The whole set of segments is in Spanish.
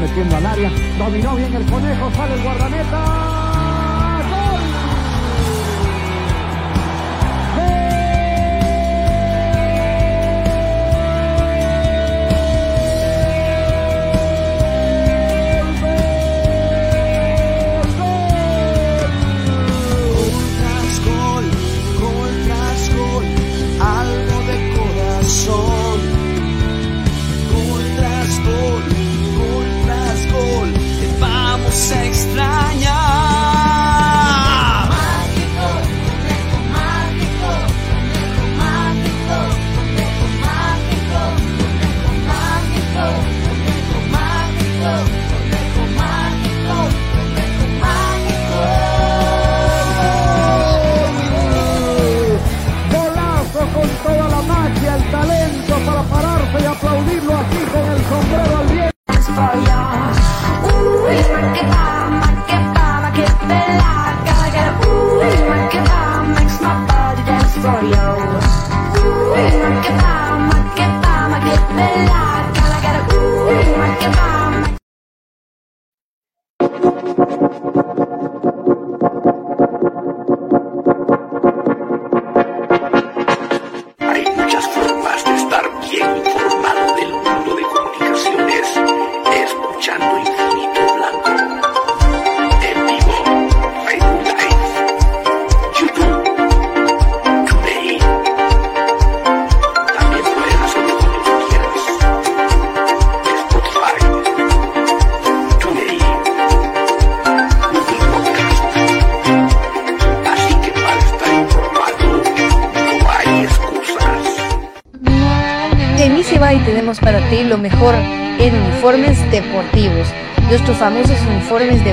metiendo al área. Dominó bien el conejo, sale el guardameta.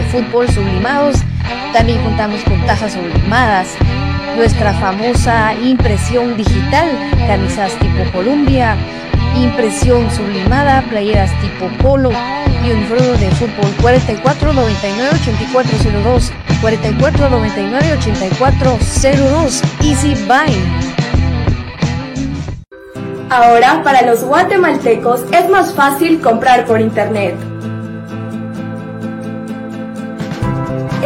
fútbol sublimados, también contamos con tazas sublimadas, nuestra famosa impresión digital, camisas tipo Columbia, impresión sublimada, playeras tipo polo y uniforme de fútbol 4499-8402, 4499-8402, Easy Buy. Ahora para los guatemaltecos es más fácil comprar por internet.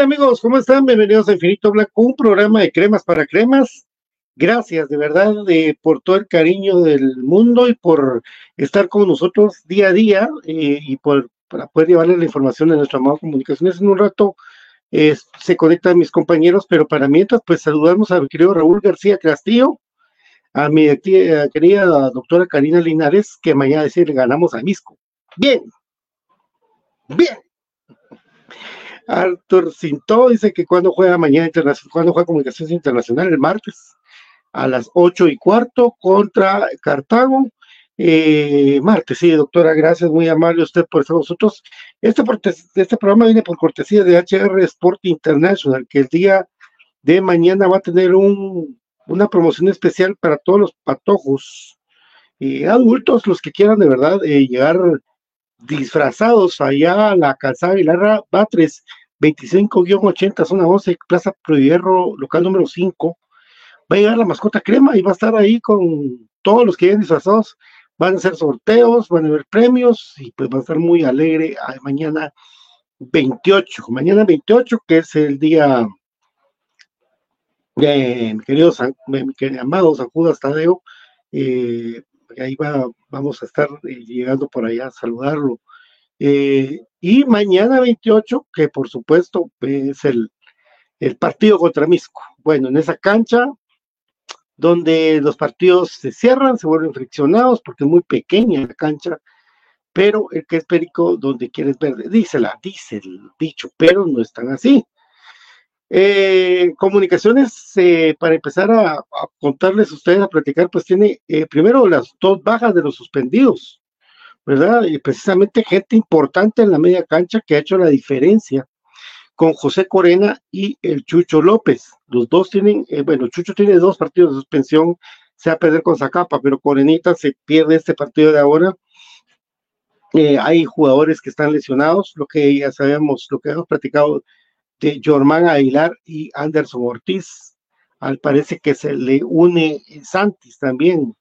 Amigos, ¿cómo están? Bienvenidos a Infinito Blanco, un programa de cremas para cremas. Gracias de verdad de, por todo el cariño del mundo y por estar con nosotros día a día eh, y por para poder llevarles la información de nuestra amada comunicaciones. En un rato eh, se conectan mis compañeros, pero para mientras, pues saludamos a mi querido Raúl García Castillo, a mi tía, querida doctora Karina Linares, que mañana decir ganamos a Misco. Bien, bien. Arthur Cinto dice que cuando juega mañana internacional, cuando juega comunicaciones internacional el martes a las ocho y cuarto contra Cartago. Eh, martes, sí, doctora, gracias, muy amable usted por estar con nosotros. Este, este programa viene por cortesía de HR Sport International, que el día de mañana va a tener un, una promoción especial para todos los patojos y adultos, los que quieran de verdad eh, llegar disfrazados allá a la calzada Vilarra Batres 25-80, zona 11, Plaza Prohierro, local número 5. Va a llegar la mascota crema y va a estar ahí con todos los que lleguen disfrazados. Van a hacer sorteos, van a haber premios y pues va a estar muy alegre mañana 28. Mañana 28, que es el día de mi querido, San, mi querido amado San Judas Tadeo. Eh, ahí va, vamos a estar eh, llegando por allá a saludarlo. Eh, y mañana 28, que por supuesto es el, el partido contra Misco. Bueno, en esa cancha donde los partidos se cierran, se vuelven friccionados porque es muy pequeña la cancha, pero el que es perico donde quieres ver, dísela, dice el dicho, pero no es tan así. Eh, comunicaciones, eh, para empezar a, a, contarles a ustedes, a platicar, pues tiene eh, primero las dos bajas de los suspendidos, ¿verdad? Y precisamente gente importante en la media cancha que ha hecho la diferencia con José Corena y el Chucho López. Los dos tienen, eh, bueno, Chucho tiene dos partidos de suspensión, se va a perder con Zacapa, pero Corenita se pierde este partido de ahora. Eh, hay jugadores que están lesionados, lo que ya sabemos, lo que hemos platicado de Jormán Aguilar y Anderson Ortiz. Al parece que se le une Santis también.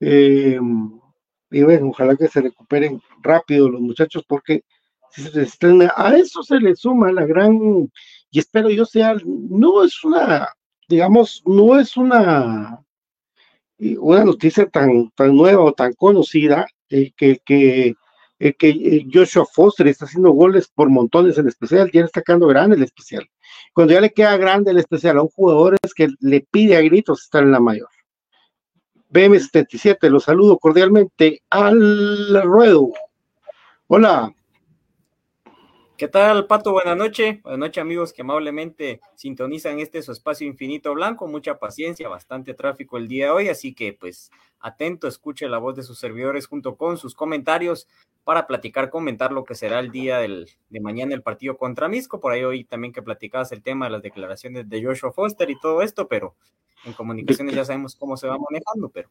Eh, y bueno, ojalá que se recuperen rápido los muchachos porque a eso se le suma la gran, y espero yo sea, no es una, digamos, no es una, una noticia tan, tan nueva o tan conocida, eh, que, que, eh, que Joshua Foster está haciendo goles por montones en especial, ya está quedando grande el especial. Cuando ya le queda grande el especial a un jugador es que le pide a gritos estar en la mayor. BM77, los saludo cordialmente al ruedo. Hola. ¿Qué tal, Pato? Buenas noches. Buenas noches, amigos que amablemente sintonizan este su espacio infinito blanco. Mucha paciencia, bastante tráfico el día de hoy, así que pues atento, escuche la voz de sus servidores junto con sus comentarios para platicar, comentar lo que será el día del, de mañana el partido contra Misco. Por ahí hoy también que platicabas el tema de las declaraciones de Joshua Foster y todo esto, pero en comunicaciones ya sabemos cómo se va manejando, pero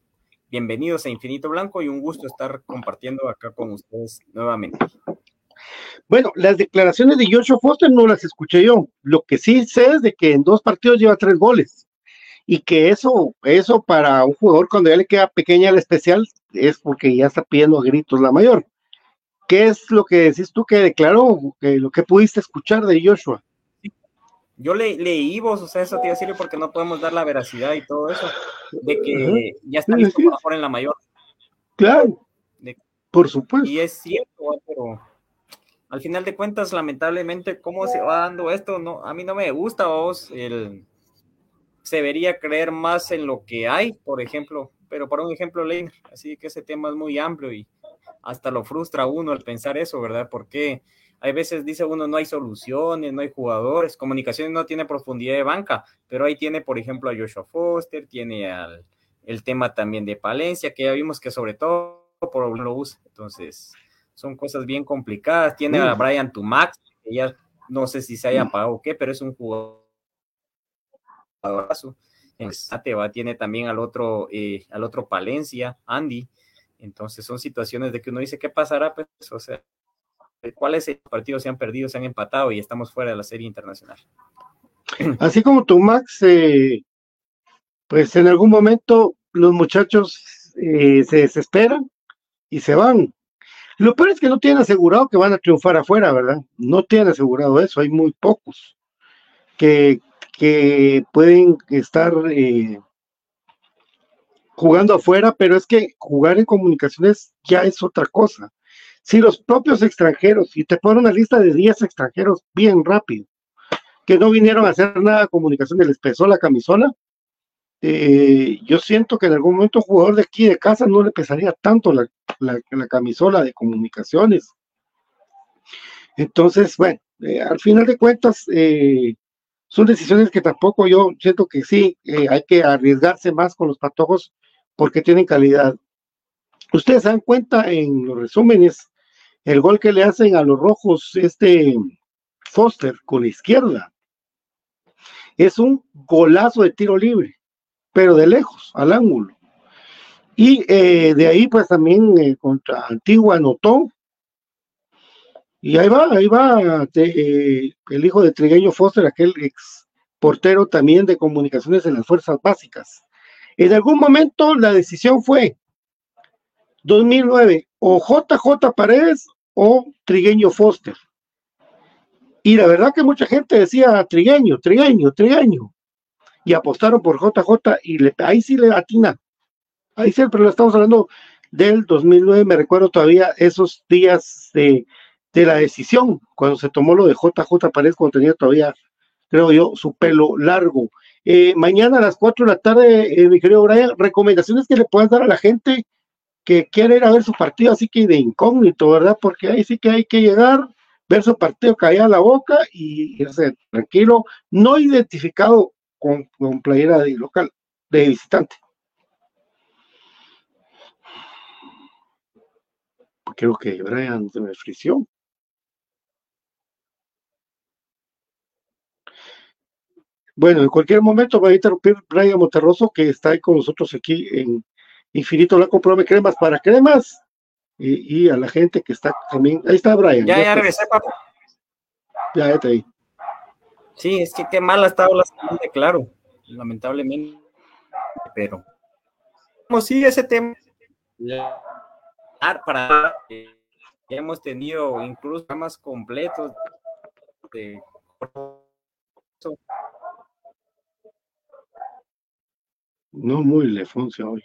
bienvenidos a Infinito Blanco y un gusto estar compartiendo acá con ustedes nuevamente. Bueno, las declaraciones de Joshua Foster no las escuché yo. Lo que sí sé es de que en dos partidos lleva tres goles. Y que eso, eso para un jugador cuando ya le queda pequeña la especial es porque ya está pidiendo a gritos la mayor. ¿Qué es lo que decís tú que declaró, que lo que pudiste escuchar de Joshua? Yo le, leí vos, o sea, eso te iba a decir porque no podemos dar la veracidad y todo eso, de que ya está listo para jugar en la mayor. Claro, de, por supuesto. Y es cierto, pero al final de cuentas, lamentablemente, cómo se va dando esto, no, a mí no me gusta, vos, el, se debería creer más en lo que hay, por ejemplo, pero para un ejemplo, Lane, así que ese tema es muy amplio y hasta lo frustra a uno al pensar eso, ¿verdad? Porque hay veces dice uno no hay soluciones, no hay jugadores, comunicaciones no tiene profundidad de banca, pero ahí tiene, por ejemplo, a Joshua Foster, tiene al, el tema también de Palencia, que ya vimos que sobre todo por lo usa, entonces son cosas bien complicadas. Tiene a Brian Tumax, que ya no sé si se haya pagado o qué, pero es un jugador. En Ateba tiene también al otro, eh, al otro Palencia, Andy. Entonces son situaciones de que uno dice, ¿qué pasará? Pues, o sea, ¿cuáles partidos se han perdido, se han empatado y estamos fuera de la serie internacional? Así como Tumax, eh, pues en algún momento los muchachos eh, se desesperan y se van. Lo peor es que no tienen asegurado que van a triunfar afuera, ¿verdad? No tienen asegurado eso, hay muy pocos que, que pueden estar eh, jugando afuera, pero es que jugar en comunicaciones ya es otra cosa. Si los propios extranjeros, y te ponen una lista de 10 extranjeros bien rápido, que no vinieron a hacer nada de comunicación, les pesó la camisola, eh, yo siento que en algún momento un jugador de aquí de casa no le pesaría tanto la, camisola de comunicaciones. Entonces, bueno, eh, al final de cuentas, eh, son decisiones que tampoco yo siento que sí, hay que arriesgarse más con los patojos porque tienen calidad. Ustedes se dan cuenta en los resúmenes, el gol que le hacen a los rojos, este Foster con la izquierda, es un golazo de tiro libre pero de lejos, al ángulo. Y eh, de ahí, pues también eh, contra Antigua anotó. Y ahí va, ahí va eh, el hijo de Trigueño Foster, aquel ex portero también de comunicaciones en las fuerzas básicas. En algún momento la decisión fue 2009, o JJ Paredes o Trigueño Foster. Y la verdad que mucha gente decía Trigueño, Trigueño, Trigueño y apostaron por JJ y le, ahí sí le atina. Ahí sí, pero estamos hablando del 2009, me recuerdo todavía esos días de, la decisión, cuando se tomó lo de JJ Paredes, cuando tenía todavía, creo yo, su pelo largo. Eh, mañana a las 4 de la tarde, eh, mi querido Brian, recomendaciones que le puedas dar a la gente que quiere ir a ver su partido, así que de incógnito, ¿verdad? Porque ahí sí que hay que llegar, ver su partido, callar la boca y irse tranquilo, no identificado con, playera de local, de visitante. Creo que Brian se me frició. Bueno, en cualquier momento va a interrumpir Brian Monterroso, que está ahí con nosotros aquí en Infinito Blanco Prome Cremas para Cremas. Y, a la gente que está también. Ahí está Brian. Ya, ya, regresé, papá. Ya, ya está ahí. Sí, es que qué mal ha estado la segunda, claro, lamentablemente, pero como sigue ese tema, para ya hemos tenido incluso más completos de no muy Lefoncia hoy.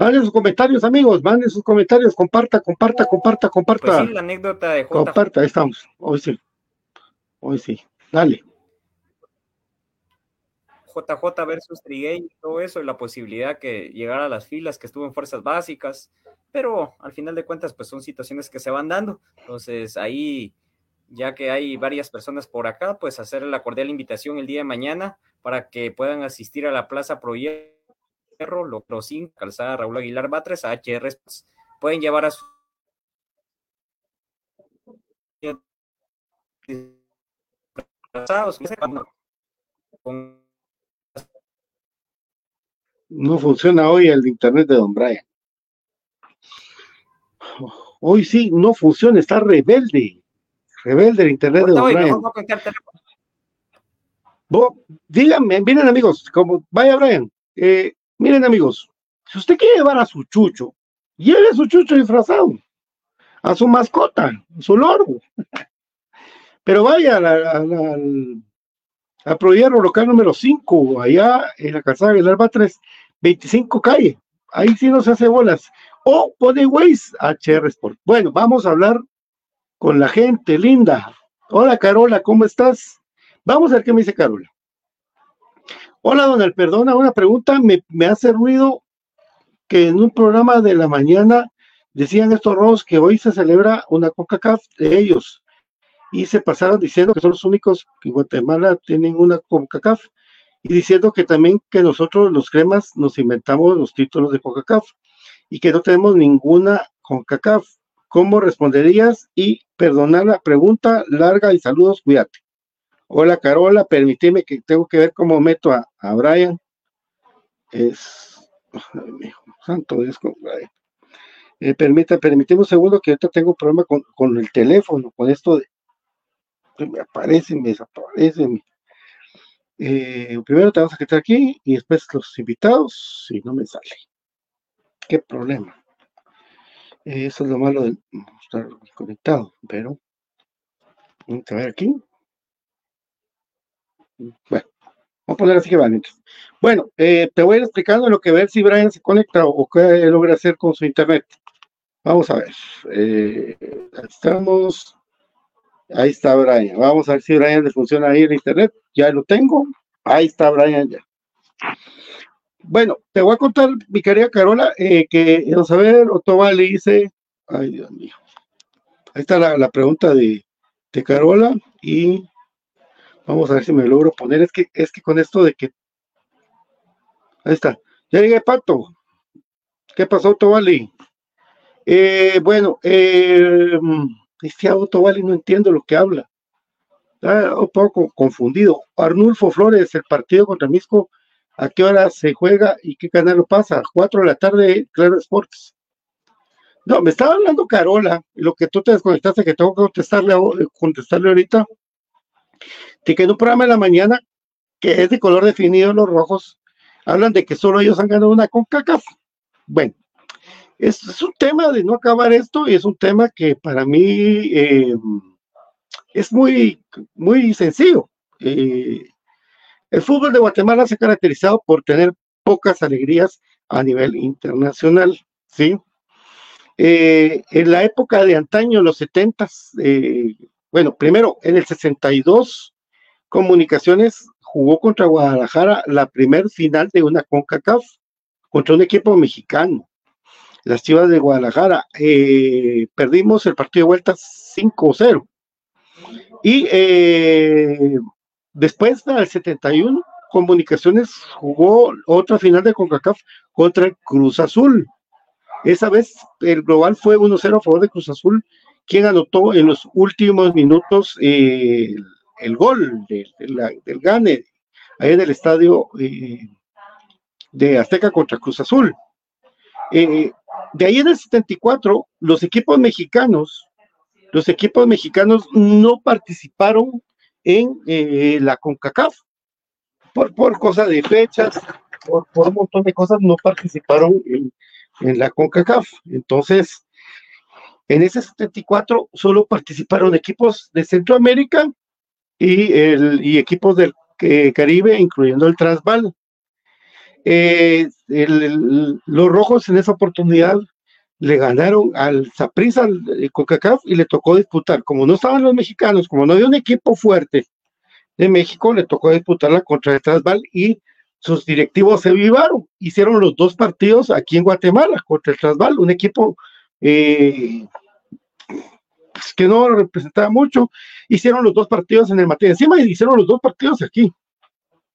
Manden sus comentarios, amigos, manden sus comentarios, comparta, comparta, comparta, comparta. Pues sí, la anécdota de Comparta, ahí estamos, hoy sí. Hoy sí, dale. JJ versus Trigueño y todo eso, y la posibilidad que llegara a las filas, que estuvo en fuerzas básicas, pero al final de cuentas, pues son situaciones que se van dando. Entonces, ahí, ya que hay varias personas por acá, pues hacer la cordial invitación el día de mañana para que puedan asistir a la Plaza Pro Hierro, Locro 5, Calzada Raúl Aguilar Batres, a HR, pueden llevar a su no funciona hoy el internet de Don Brian. Hoy sí, no funciona, está rebelde. Rebelde el internet de Don Brian. díganme, miren amigos, como vaya Brian, eh, miren amigos, si usted quiere llevar a su chucho, lleve a su chucho disfrazado, a su mascota, a su loro. Pero vaya al, al, local número 5, allá en la calzada del Alba 3, 25 calle. Ahí sí no se hace bolas. O pone Waze HR Sport. Bueno, vamos a hablar con la gente linda. Hola Carola, ¿cómo estás? Vamos a ver qué me dice Carola. Hola, Donald, perdona, una pregunta, me, me hace ruido que en un programa de la mañana decían estos rojos que hoy se celebra una CONCACAF de ellos y se pasaron diciendo que son los únicos que en Guatemala tienen una CONCACAF y diciendo que también que nosotros los cremas nos inventamos los títulos de CONCACAF y que no tenemos ninguna CONCACAF. ¿Cómo responderías? Y perdonar la pregunta larga y saludos, cuídate. Hola Carola, permíteme que tengo que ver cómo meto a, a Brian. Es, santo Dios con Brian. Eh, permíteme un segundo que ahorita tengo un problema con, con el teléfono, con esto de me aparece, me desaparece. Eh, primero te vamos a quitar aquí y después los invitados, si no me sale. Qué problema. Eh, eso es lo malo de estar conectado, pero vamos a ver aquí. Bueno, vamos a poner así que va mientras. Bueno, eh, te voy a ir explicando lo que ver si Brian se conecta o qué logra hacer con su internet. Vamos a ver. Eh, estamos. Ahí está Brian. Vamos a ver si Brian le funciona ahí el internet. Ya lo tengo. Ahí está Brian ya. Bueno, te voy a contar, mi querida Carola, eh, que ver, Otoba le dice, ay Dios mío. Ahí está la, la pregunta de, de Carola y vamos a ver si me logro poner. Es que, es que con esto de que. Ahí está. Ya llegué, Pato. ¿Qué pasó, Tobali? Eh, bueno, eh, este Tobali no entiendo lo que habla. Está un poco confundido. Arnulfo Flores, el partido contra Misco, ¿a qué hora se juega y qué canal lo pasa? Cuatro de la tarde, Claro Sports. No, me estaba hablando Carola, lo que tú te desconectaste, que tengo que contestarle, contestarle ahorita, de que en un programa de la mañana, que es de color definido, los rojos, hablan de que solo ellos han ganado una CONCACAF. Bueno, es, es un tema de no acabar esto y es un tema que para mí eh, es muy, muy sencillo. Eh, el fútbol de Guatemala se ha caracterizado por tener pocas alegrías a nivel internacional, ¿sí? Eh, en la época de antaño, los 70, bueno, primero, en el 62, Comunicaciones jugó contra Guadalajara la primer final de una CONCACAF contra un equipo mexicano, las Chivas de Guadalajara. Eh, perdimos el partido de vuelta 5-0. Y eh, después del 71, Comunicaciones jugó otra final de CONCACAF contra el Cruz Azul. Esa vez el global fue 1-0 a favor de Cruz Azul, quien anotó en los últimos minutos eh, el gol de, la- del gane ahí en el estadio eh, de Azteca contra Cruz Azul. Eh, de ahí en el 74, los equipos mexicanos, los equipos mexicanos no participaron en eh, la CONCACAF por, por cosa de fechas, por, por un montón de cosas, no participaron en, en la CONCACAF. Entonces, en ese 74 solo participaron equipos de Centroamérica y, el, y equipos del eh, Caribe, incluyendo el Transval. Eh, los rojos en esa oportunidad le ganaron al Saprissa CONCACAF y le tocó disputar. Como no estaban los mexicanos, como no había un equipo fuerte de México, le tocó disputarla contra el Transval y sus directivos se vivaron. Hicieron los dos partidos aquí en Guatemala contra el Transval, un equipo eh, pues, que no representaba mucho. Hicieron los dos partidos en el Mateo encima hicieron los dos partidos aquí,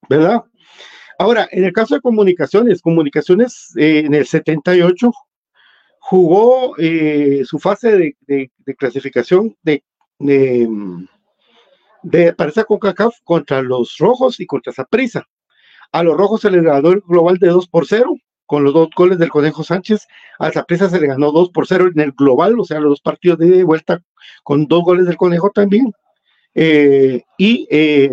¿verdad? Ahora, en el caso de comunicaciones, comunicaciones eh, en el 78 jugó eh, su fase de, clasificación de, de, de para esa CONCACAF contra los rojos y contra Saprissa. A los rojos se les ganó el global de 2 por 0 con los dos goles del Conejo Sánchez. A Saprissa se le ganó 2 por 0 en el global, o sea, los dos partidos de vuelta con dos goles del Conejo también. Eh, y eh,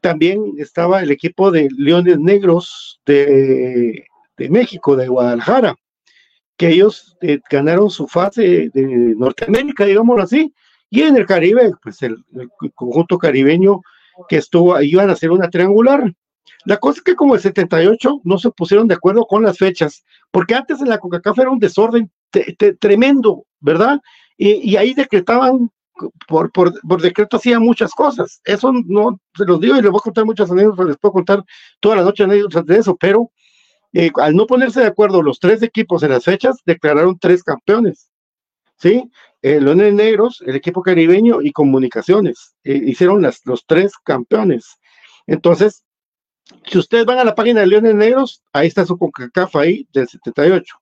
también estaba el equipo de Leones Negros de, de México, de Guadalajara, que ellos eh, ganaron su fase de Norteamérica, digámoslo así, y en el Caribe, pues el, conjunto caribeño que estuvo iban a hacer una triangular. La cosa es que como el 78 no se pusieron de acuerdo con las fechas, porque antes en la CONCACAF era un desorden tremendo, ¿verdad? Y, y ahí decretaban, por, por, por decreto hacían muchas cosas. Eso no, se los digo y les voy a contar muchas anécdotas, les puedo contar toda la noche anécdotas de eso, pero eh, al no ponerse de acuerdo los tres equipos en las fechas, declararon tres campeones. ¿Sí? Eh, Leones Negros, el equipo caribeño y Comunicaciones. eh, hicieron las, los tres campeones. Entonces, si ustedes van a la página de Leones Negros, ahí está su CONCACAF ahí del 78.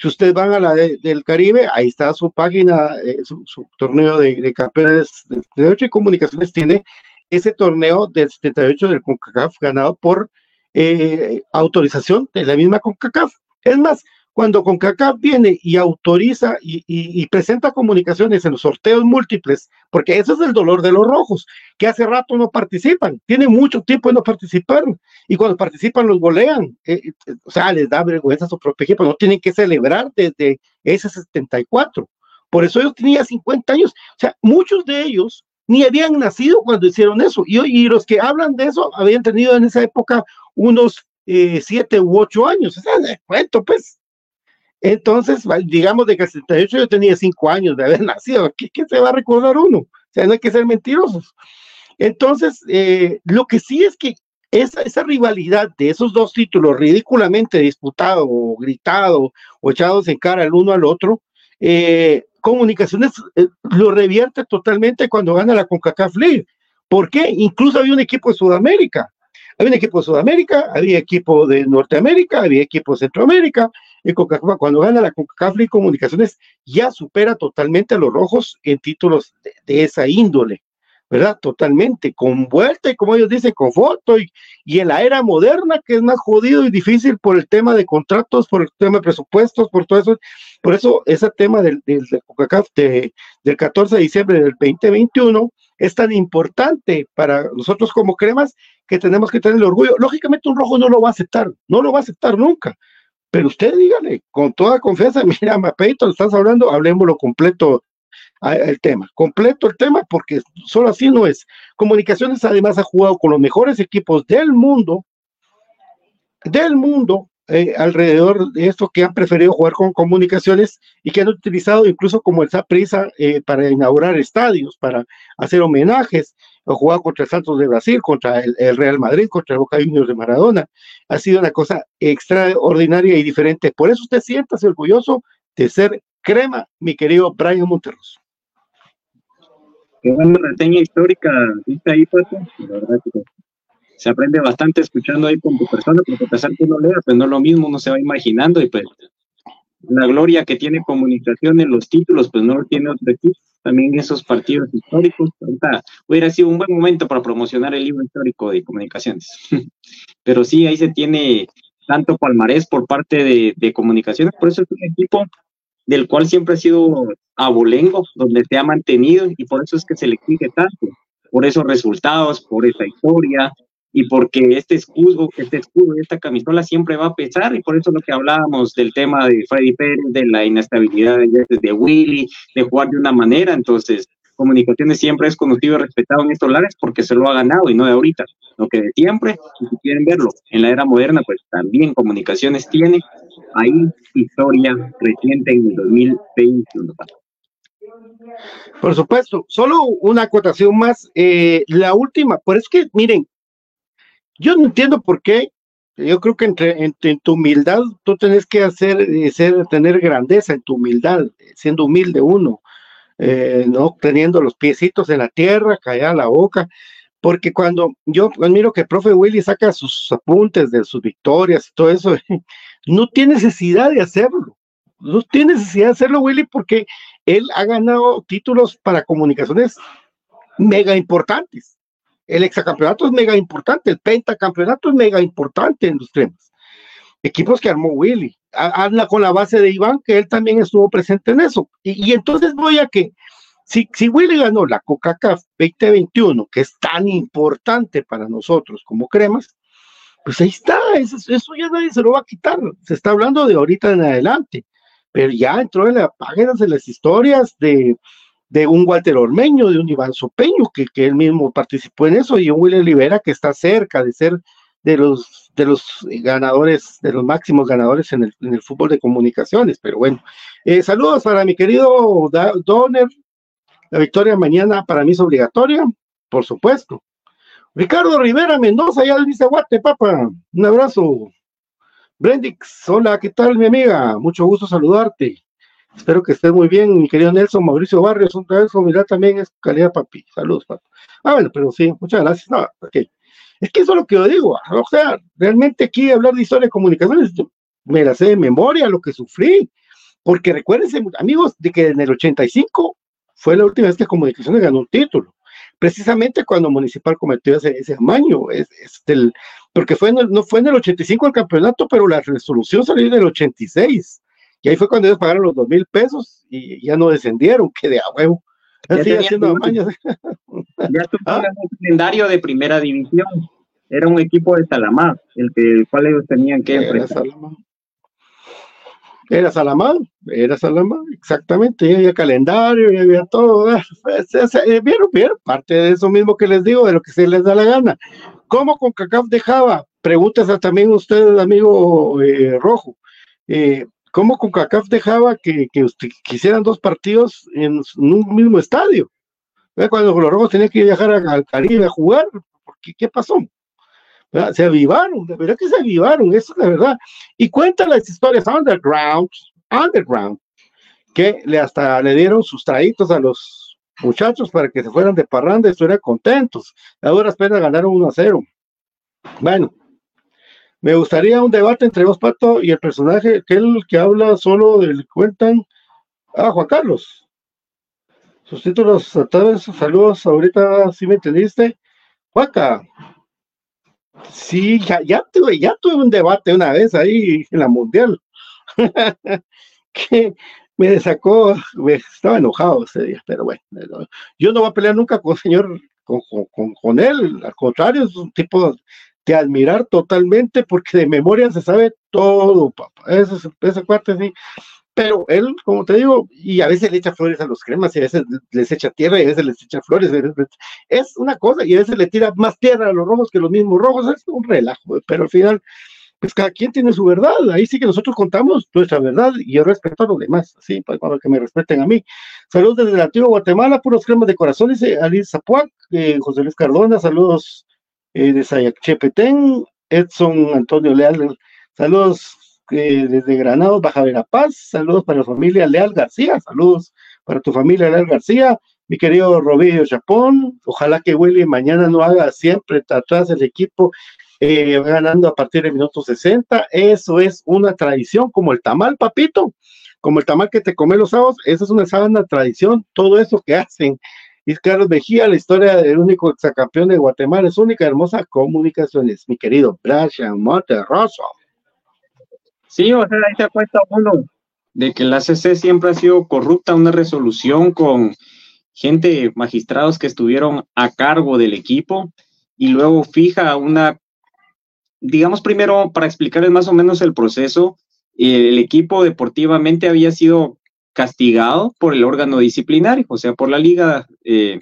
Si ustedes van a la de- del Caribe, ahí está su página, eh, su, torneo de, de campeones del 78 y Comunicaciones tiene ese torneo del 78 del CONCACAF ganado por eh, autorización de la misma CONCACAF. Es más, cuando CONCACAF viene y autoriza y, presenta comunicaciones en los sorteos múltiples, porque eso es el dolor de los rojos, que hace rato no participan, tienen mucho tiempo de no participar, y cuando participan los golean, eh, eh, o sea, les da vergüenza a su propio equipo, no tienen que celebrar desde ese 74. Por eso ellos tenían 50 años, o sea, muchos de ellos ni habían nacido cuando hicieron eso, y, y los que hablan de eso habían tenido en esa época unos eh, siete u ocho años, o sea, cuento, pues. Entonces, digamos de que el 78 yo tenía cinco años de haber nacido, ¿qué, qué se va a recordar uno? O sea, no hay que ser mentirosos. Entonces, eh, lo que sí es que esa, esa rivalidad de esos dos títulos ridículamente disputados o gritados o echados en cara el uno al otro, eh, Comunicaciones eh, lo revierte totalmente cuando gana la CONCACAF League. ¿Por qué? Incluso había un equipo de Sudamérica. Había un equipo de Sudamérica, había equipo de Norteamérica, había equipo de Centroamérica. Y CONCACAF, cuando gana la CONCACAF League Comunicaciones, ya supera totalmente a los rojos en títulos de, esa índole. ¿verdad? Totalmente, con vuelta y como ellos dicen, con foto y, y en la era moderna que es más jodido y difícil por el tema de contratos, por el tema de presupuestos, por todo eso. Por eso ese tema del, del, CONCACAF de- del 14 de diciembre del 2021 es tan importante para nosotros como cremas que tenemos que tener el orgullo. Lógicamente un rojo no lo va a aceptar, no lo va a aceptar nunca. Pero usted dígale con toda confianza, mira, Mapeito, estás hablando, hablemoslo completo el tema, completo el tema, porque solo así no es. Comunicaciones además ha jugado con los mejores equipos del mundo, del mundo, eh, alrededor de esto que han preferido jugar con comunicaciones y que han utilizado incluso como el Saprisa eh, para inaugurar estadios, para hacer homenajes, jugado contra el Santos de Brasil, contra el, Real Madrid, contra el Boca Juniors de Maradona. Ha sido una cosa extraordinaria y diferente. Por eso usted siéntase orgulloso de ser crema, mi querido Brian Monterros. Qué buena reseña histórica viste ahí, Pato. La verdad que se aprende bastante escuchando ahí con tu persona, porque a pesar que uno lea, pues no es lo mismo, uno se va imaginando y pues la gloria que tiene comunicación en los títulos, pues no lo tiene otro equipo. También esos partidos históricos. Ahorita hubiera sido un buen momento para promocionar el libro histórico de comunicaciones. Pero sí, ahí se tiene tanto palmarés por parte de, de comunicaciones, por eso es un equipo del cual siempre ha sido abolengo, donde se ha mantenido y por eso es que se le exige tanto, por esos resultados, por esa historia y porque este escudo, este escudo esta camisola siempre va a pesar y por eso lo que hablábamos del tema de Freddy Pérez, de la inestabilidad de, Willy, de jugar de una manera, entonces Comunicaciones siempre es conocido y respetado en estos lares porque se lo ha ganado y no de ahorita, lo que de siempre, si quieren verlo en la era moderna, pues también Comunicaciones tiene ahí historia reciente en el 2021. Por supuesto, solo una acotación más. eh, la última, por es que, miren, yo no entiendo por qué. Yo creo que entre, en tu humildad tú tenés que hacer, eh, ser, tener grandeza en tu humildad, siendo humilde uno, eh, no teniendo los piecitos en la tierra, callar la boca, porque cuando yo admiro que el profe Willy saca sus apuntes de sus victorias y todo eso, no tiene necesidad de hacerlo. No tiene necesidad de hacerlo, Willy, porque él ha ganado títulos para comunicaciones mega importantes. El exacampeonato es mega importante, el pentacampeonato es mega importante en los temas. Equipos que armó Willy. Ha- Habla con la base de Iván, que él también estuvo presente en eso. Y, entonces voy a que, si, si Willy ganó la COCACAF 2021, que es tan importante para nosotros como cremas, pues ahí está, eso, eso ya nadie se lo va a quitar. Se está hablando de ahorita en adelante pero ya entró en las páginas de las historias de, de un Walter Ormeño, de un Iván Sopeño, que, que él mismo participó en eso, y un William Rivera que está cerca de ser de los de los ganadores, de los máximos ganadores en el, en el fútbol de comunicaciones, pero bueno. Eh, saludos para mi querido Da- Donner. La victoria mañana para mí es obligatoria, por supuesto. Ricardo Rivera Mendoza, ya dice Guate, papá. Un abrazo. Brendix, hola, ¿qué tal, mi amiga? Mucho gusto saludarte. Espero que estés muy bien, mi querido Nelson Mauricio Barrios. Un abrazo, mira, también es calidad, papi. Saludos, papi. Ah, bueno, pero sí, muchas gracias. No, ok. Es que eso es lo que yo digo. O sea, realmente aquí hablar de historia de comunicaciones, me la sé de memoria, lo que sufrí. Porque recuérdense, amigos, de que en el 85 fue la última vez que Comunicaciones ganó un título. Precisamente cuando Municipal cometió ese, ese amaño. Es, porque fue en el- no fue en el 85 el campeonato, pero la resolución salió en el 86. Y ahí fue cuando ellos pagaron los dos mil pesos y ya no descendieron, que de a huevo. Ya tenía haciendo amaños. Ya tuvieron un calendario de primera división. Era un equipo de Salamá, el, que, el cual ellos tenían que Era enfrentar. Salamá. Era Salamá, era Salamá, exactamente, ya había calendario, ya había todo. ah, eh, Vieron, vieron, parte de eso mismo que les digo, de lo que se les da la gana. ¿Cómo con CACAF dejaba? Pregúntese también usted, amigo eh, Rojo. eh, ¿Cómo con CACAF dejaba que, que que hicieran dos partidos en, un mismo estadio? Cuando los rojos tenían que viajar al Caribe a jugar, ¿por qué, ¿qué pasó? Se avivaron, de verdad que se avivaron, eso es la verdad. Y cuentan las historias underground, underground, que le hasta le dieron sus traídos a los muchachos para que se fueran de parranda y estuvieran contentos. A duras penas ganaron 1 a 0. Bueno, me gustaría un debate entre vos, Pato, y el personaje, que el que habla solo del cuentan. Ah, Juan Carlos. Sus títulos, tal vez, saludos, ahorita sí me entendiste. Juaca, Sí, ya, tuve, ya tuve un debate una vez ahí en la mundial. que me sacó, me estaba enojado ese día, pero bueno, no, yo no voy a pelear nunca con señor, con, con, con- con él, al contrario, es un tipo de admirar totalmente porque de memoria se sabe todo, papá. Ese, ese cuate sí. Pero él, como te digo, y a veces le echa flores a los cremas, y a veces les echa tierra, y a veces les echa flores. Es una cosa, y a veces le tira más tierra a los rojos que los mismos rojos. Es un relajo, pero al final, pues cada quien tiene su verdad. Ahí sí que nosotros contamos nuestra verdad, y yo respeto a los demás, así, pues, para que me respeten a mí. Saludos desde el antiguo Guatemala, puros cremas de corazón, dice Ali Zapuac, eh, José Luis Cardona, saludos eh, de Sayachepetén, Edson Antonio Leal, saludos eh, desde Granados, Baja Verapaz, saludos para la familia Leal García, saludos para tu familia Leal García, mi querido Robillo Chapón, ojalá que Willy mañana no haga siempre atrás el equipo eh, ganando a partir del minuto 60, eso es una tradición, como el tamal, papito, como el tamal que te come los sábados, esa es una sana tradición, todo eso que hacen. Y Carlos Mejía, la historia del único exacampeón de Guatemala, es única, hermosa comunicaciones, mi querido Brian Monterroso. Sí, o sea, ahí se cuenta uno de que la CC siempre ha sido corrupta, una resolución con gente, magistrados que estuvieron a cargo del equipo y luego fija una, digamos primero, para explicarles más o menos el proceso, el equipo deportivamente había sido castigado por el órgano disciplinario, o sea, por la Liga eh,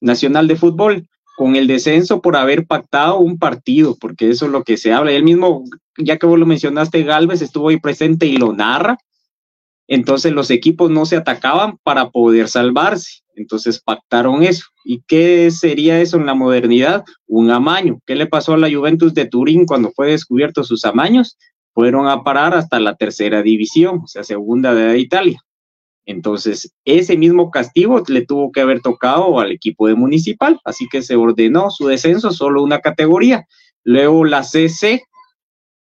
Nacional de Fútbol, con el descenso por haber pactado un partido, porque eso es lo que se habla. Él mismo, ya que vos lo mencionaste, Galvez estuvo ahí presente y lo narra. Entonces los equipos no se atacaban para poder salvarse. Entonces pactaron eso. ¿Y qué sería eso en la modernidad? Un amaño. ¿Qué le pasó a la Juventus de Turín cuando fue descubierto sus amaños? Fueron a parar hasta la tercera división, o sea, segunda de Italia. Entonces, ese mismo castigo le tuvo que haber tocado al equipo de Municipal, así que se ordenó su descenso solo una categoría. Luego la CC,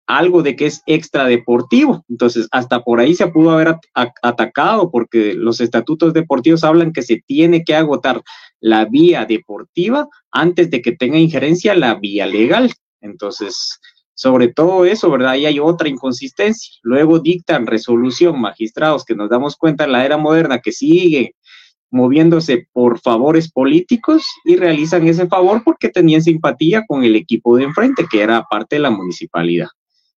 algo de que es extradeportivo. Entonces, hasta por ahí se pudo haber atacado porque los estatutos deportivos hablan que se tiene que agotar la vía deportiva antes de que tenga injerencia la vía legal. Entonces, sobre todo eso, ¿verdad? Ahí hay otra inconsistencia. Luego dictan resolución magistrados que nos damos cuenta en la era moderna que sigue moviéndose por favores políticos y realizan ese favor porque tenían simpatía con el equipo de enfrente, que era parte de la municipalidad.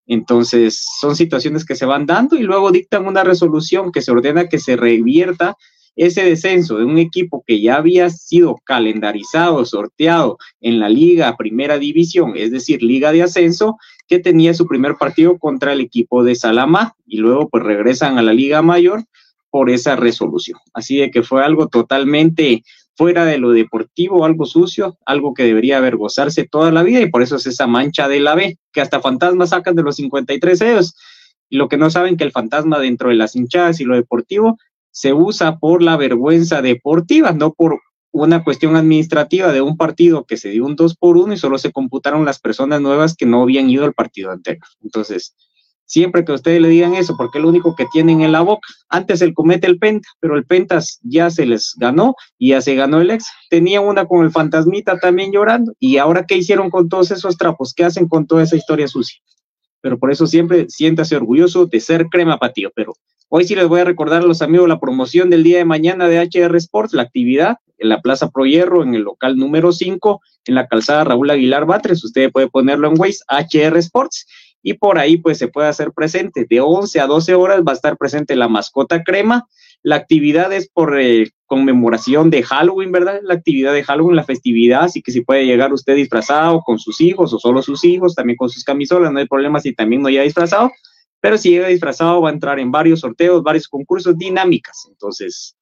Entonces, son situaciones que se van dando y luego dictan una resolución que se ordena que se revierta ese descenso de un equipo que ya había sido calendarizado, sorteado en la Liga Primera División, es decir, Liga de Ascenso, que tenía su primer partido contra el equipo de Salamá y luego pues regresan a la Liga Mayor por esa resolución. Así de que fue algo totalmente fuera de lo deportivo, algo sucio, algo que debería avergonzarse toda la vida y por eso es esa mancha de la B, que hasta fantasmas sacan de los 53 años. Y lo que no saben que el fantasma dentro de las hinchadas y lo deportivo se usa por la vergüenza deportiva, no por una cuestión administrativa de un partido que se dio un 2 por 1 y solo se computaron las personas nuevas que no habían ido al partido anterior. Entonces, siempre que ustedes le digan eso, porque es lo único que tienen en la boca. Antes el comete el Penta, pero el Pentas ya se les ganó y ya se ganó el ex. Tenía una con el fantasmita también llorando. ¿Y ahora qué hicieron con todos esos trapos? ¿Qué hacen con toda esa historia sucia? Pero por eso siempre siéntase orgulloso de ser crema patío. Pero hoy sí les voy a recordar a los amigos la promoción del día de mañana de HR Sports, la actividad en la Plaza Pro Hierro, en el local número 5, en la calzada Raúl Aguilar Batres. Usted puede ponerlo en Waze, HR Sports y por ahí pues se puede hacer presente. De 11 a 12 horas va a estar presente la mascota crema. La actividad es por eh, conmemoración de Halloween, ¿verdad? La actividad de Halloween, la festividad, así que si puede llegar usted disfrazado con sus hijos o solo sus hijos, también con sus camisolas, no hay problema si también no llega disfrazado, pero si llega disfrazado va a entrar en varios sorteos, varios concursos, dinámicas. Entonces,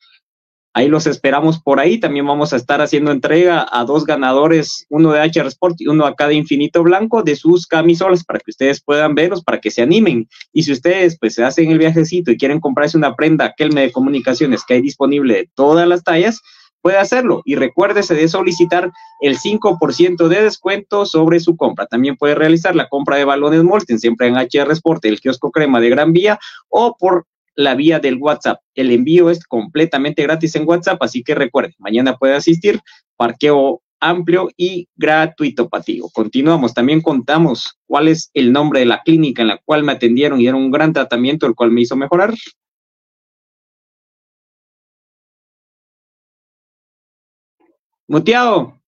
Ahí los esperamos por ahí. También vamos a estar haciendo entrega a dos ganadores, uno de HR Sport y uno acá de Infinito Blanco, de sus camisolas para que ustedes puedan verlos, para que se animen. Y si ustedes pues se hacen el viajecito y quieren comprarse una prenda, medio de comunicaciones que hay disponible de todas las tallas, puede hacerlo. Y recuérdese de solicitar el 5% de descuento sobre su compra. También puede realizar la compra de balones Molten, siempre en HR Sport, el kiosco crema de Gran Vía, o por la vía del WhatsApp. El envío es completamente gratis en WhatsApp, así que recuerde, mañana puede asistir, parqueo amplio y gratuito patigo. Continuamos, también contamos cuál es el nombre de la clínica en la cual me atendieron y era un gran tratamiento el cual me hizo mejorar. Muteado.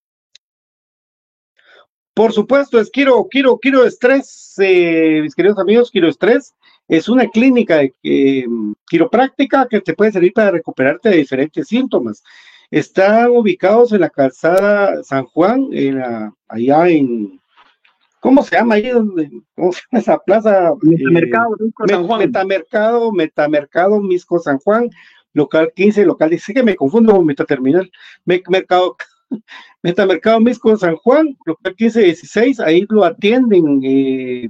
Por supuesto, es Quiro, Quiro, Quiro Estrés, eh, mis queridos amigos, Quiro Estrés es una clínica de, eh, quiropráctica que te puede servir para recuperarte de diferentes síntomas. Están ubicados en la calzada San Juan, en allá en, ¿cómo se llama ahí? Donde, ¿Cómo se llama esa plaza? Metamercado, Misco San Juan. Metamercado, Metamercado, Misco San Juan, local 15, local 16, que me confundo con Metaterminal. Mercado, Metamercado Misco San Juan, local 15, 16, ahí lo atienden. Eh,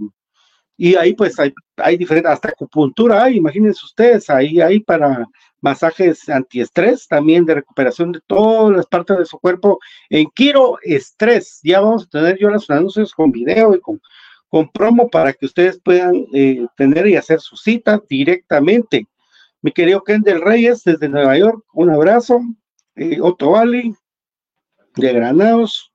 y ahí pues hay, hay diferentes, hasta acupuntura imagínense ustedes, ahí hay para masajes antiestrés, también de recuperación de todas las partes de su cuerpo en Quiro Estrés. Ya vamos a tener yo los anuncios con video y con, con promo para que ustedes puedan eh, tener y hacer su cita directamente. Mi querido Kendall Reyes desde Nueva York, un abrazo. Eh, Otto Valley de Granados.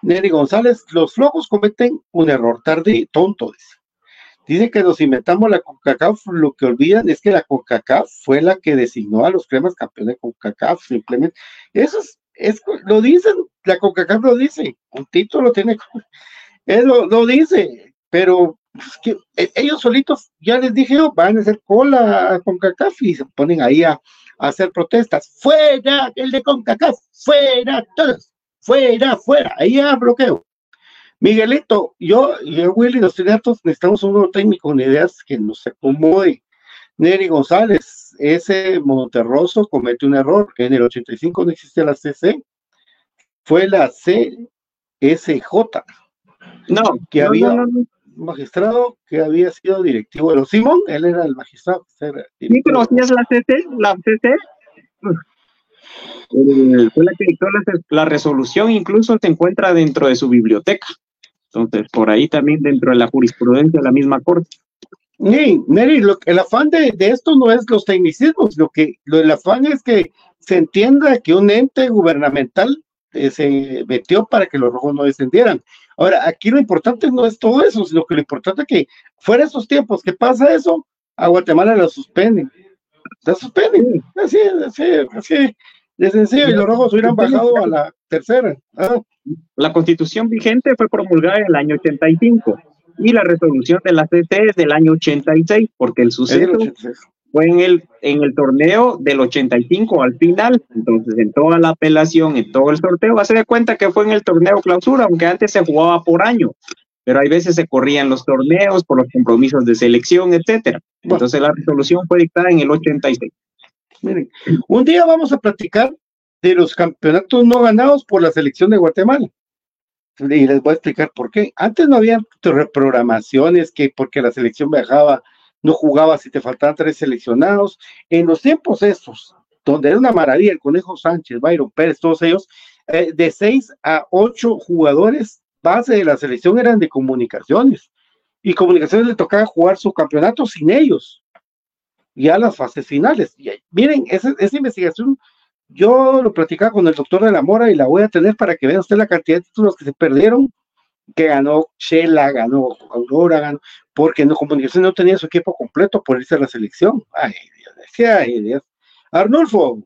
Neri González, los flojos cometen un error tarde, tonto, dice. Dice que nos inventamos la CONCACAF, lo que olvidan es que la CONCACAF fue la que designó a los cremas campeones de CONCACAF, simplemente. Eso es, lo dicen, la CONCACAF lo dice, un título tiene, él lo, dice, pero que, e, ellos solitos, ya les dije yo, van a hacer cola a CONCACAF y se ponen ahí a, a hacer protestas. Fuera el de CONCACAF, fuera todos, fuera, fuera, ahí hay bloqueo. Miguelito, yo y Willy, los tenemos, necesitamos un nuevo técnico con ideas que nos acomode. Neri González, ese Monterroso comete un error, en el 85 no existía la CC, fue la CSJ. No, que no, había no, no, magistrado que había sido directivo de los Simón, él era el magistrado. era Sí, es la CC, la CC. eh, fue la que dictó la, la resolución, incluso se encuentra dentro de su biblioteca. Entonces, por ahí también dentro de la jurisprudencia de la misma corte. Sí, Neri, lo, el afán de, de esto no es los tecnicismos, lo que lo, el afán es que se entienda que un ente gubernamental eh, se metió para que los rojos no descendieran. Ahora, aquí lo importante no es todo eso, sino que lo importante es que fuera esos tiempos que pasa eso, a Guatemala la suspenden. La suspenden, así, así, así, de sencillo, y los rojos hubieran bajado a la tercera. Ah, La constitución vigente fue promulgada en el año 85 y la resolución de la CC es del año 86, porque el es suceso 86. fue en el, en el torneo del 85 al final. Entonces, en toda la apelación, en todo el sorteo, hace de cuenta que fue en el torneo clausura, aunque antes se jugaba por año, pero hay veces se corrían los torneos por los compromisos de selección, etcétera. Entonces, la resolución fue dictada en el 86. Miren, un día vamos a platicar de los campeonatos no ganados por la selección de Guatemala. Y les voy a explicar por qué. Antes no había reprogramaciones que porque la selección viajaba no jugaba si te faltaban tres seleccionados. En los tiempos estos, donde era una maravilla, el Conejo Sánchez, Byron Pérez, todos ellos, eh, de seis a ocho jugadores base de la selección eran de comunicaciones. Y comunicaciones le tocaba jugar su campeonato sin ellos. Ya las fases finales. Y, miren, esa, esa investigación yo lo platicaba con el doctor de la Mora y la voy a tener para que vean usted la cantidad de títulos que se perdieron, que ganó Shela, ganó Aurora, ganó, porque no, Comunicación no tenía su equipo completo por irse a la selección. Ay, Dios, qué ay, Dios. Arnulfo,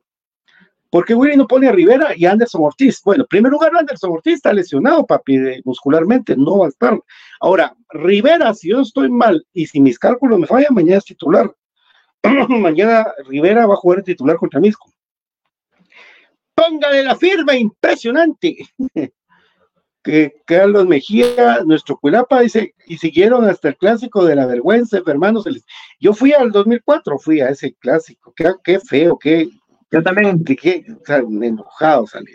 ¿por qué Willy no pone a Rivera y Anderson Ortiz? Bueno, en primer lugar, Anderson Ortiz está lesionado, papi, muscularmente, no va a estar. Ahora, Rivera, si yo estoy mal y si mis cálculos me fallan, mañana es titular. mañana Rivera va a jugar titular contra Misco. Póngale la firma, impresionante. que Carlos Mejía, nuestro Cuilapa, dice, y siguieron hasta el clásico de la vergüenza, hermanos. Yo fui al 2004, fui a ese clásico, qué, qué feo, qué... Yo también. Qué, qué o sea, enojado salí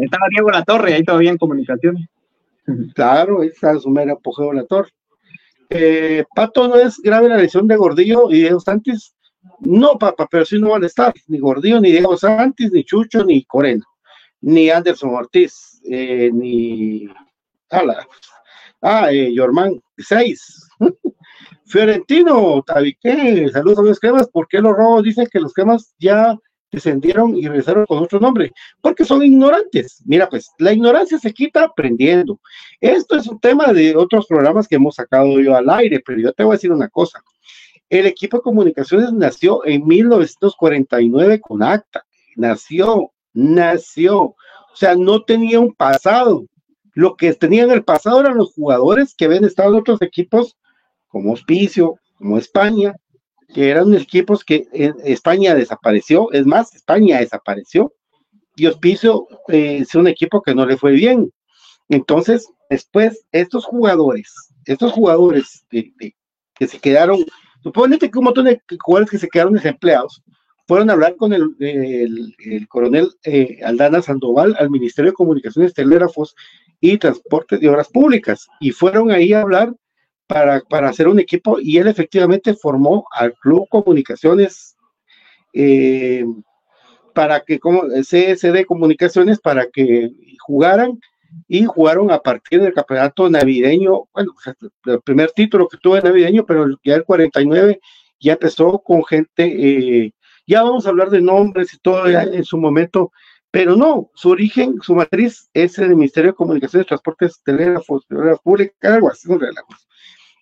Estaba Diego La Torre, ahí todavía en comunicación. Claro, ahí está su mera apogeo La Torre. Eh, Pato, ¿no es grave la lesión de Gordillo y Diego Santis? No, papá, pero sí no van a estar, ni Gordillo, ni Diego Santis, ni Chucho, ni Corena, ni Anderson Ortiz, eh, ni. Ala. Ah, eh, Yorman, seis. Fiorentino, Tabique, saludos a los cremas. ¿Por qué los robos dicen que los cremas ya descendieron y regresaron con otro nombre? Porque son ignorantes. Mira, pues la ignorancia se quita aprendiendo. Esto es un tema de otros programas que hemos sacado yo al aire, pero yo te voy a decir una cosa. El equipo de comunicaciones nació en 1949 con acta. Nació, nació. O sea, no tenía un pasado. Lo que tenía en el pasado eran los jugadores que habían estado en otros equipos como Hospicio, como España, que eran equipos que en España desapareció. Es más, España desapareció y Hospicio eh, es un equipo que no le fue bien. Entonces, después, estos jugadores, estos jugadores de, de, que se quedaron Suponete que un montón de jugadores que se quedaron desempleados fueron a hablar con el, el, el coronel eh, Aldana Sandoval al Ministerio de Comunicaciones, Telégrafos y Transportes de Obras Públicas y fueron ahí a hablar para, para hacer un equipo y él efectivamente formó al Club Comunicaciones eh, para que como CSD Comunicaciones para que jugaran y jugaron a partir del campeonato navideño, bueno, el primer título que tuve navideño, pero ya el 49 ya empezó con gente, eh, ya vamos a hablar de nombres y todo en su momento, pero no, su origen, su matriz es el Ministerio de Comunicaciones, Transportes, Telégrafos, Públicas, algo así, un relajo.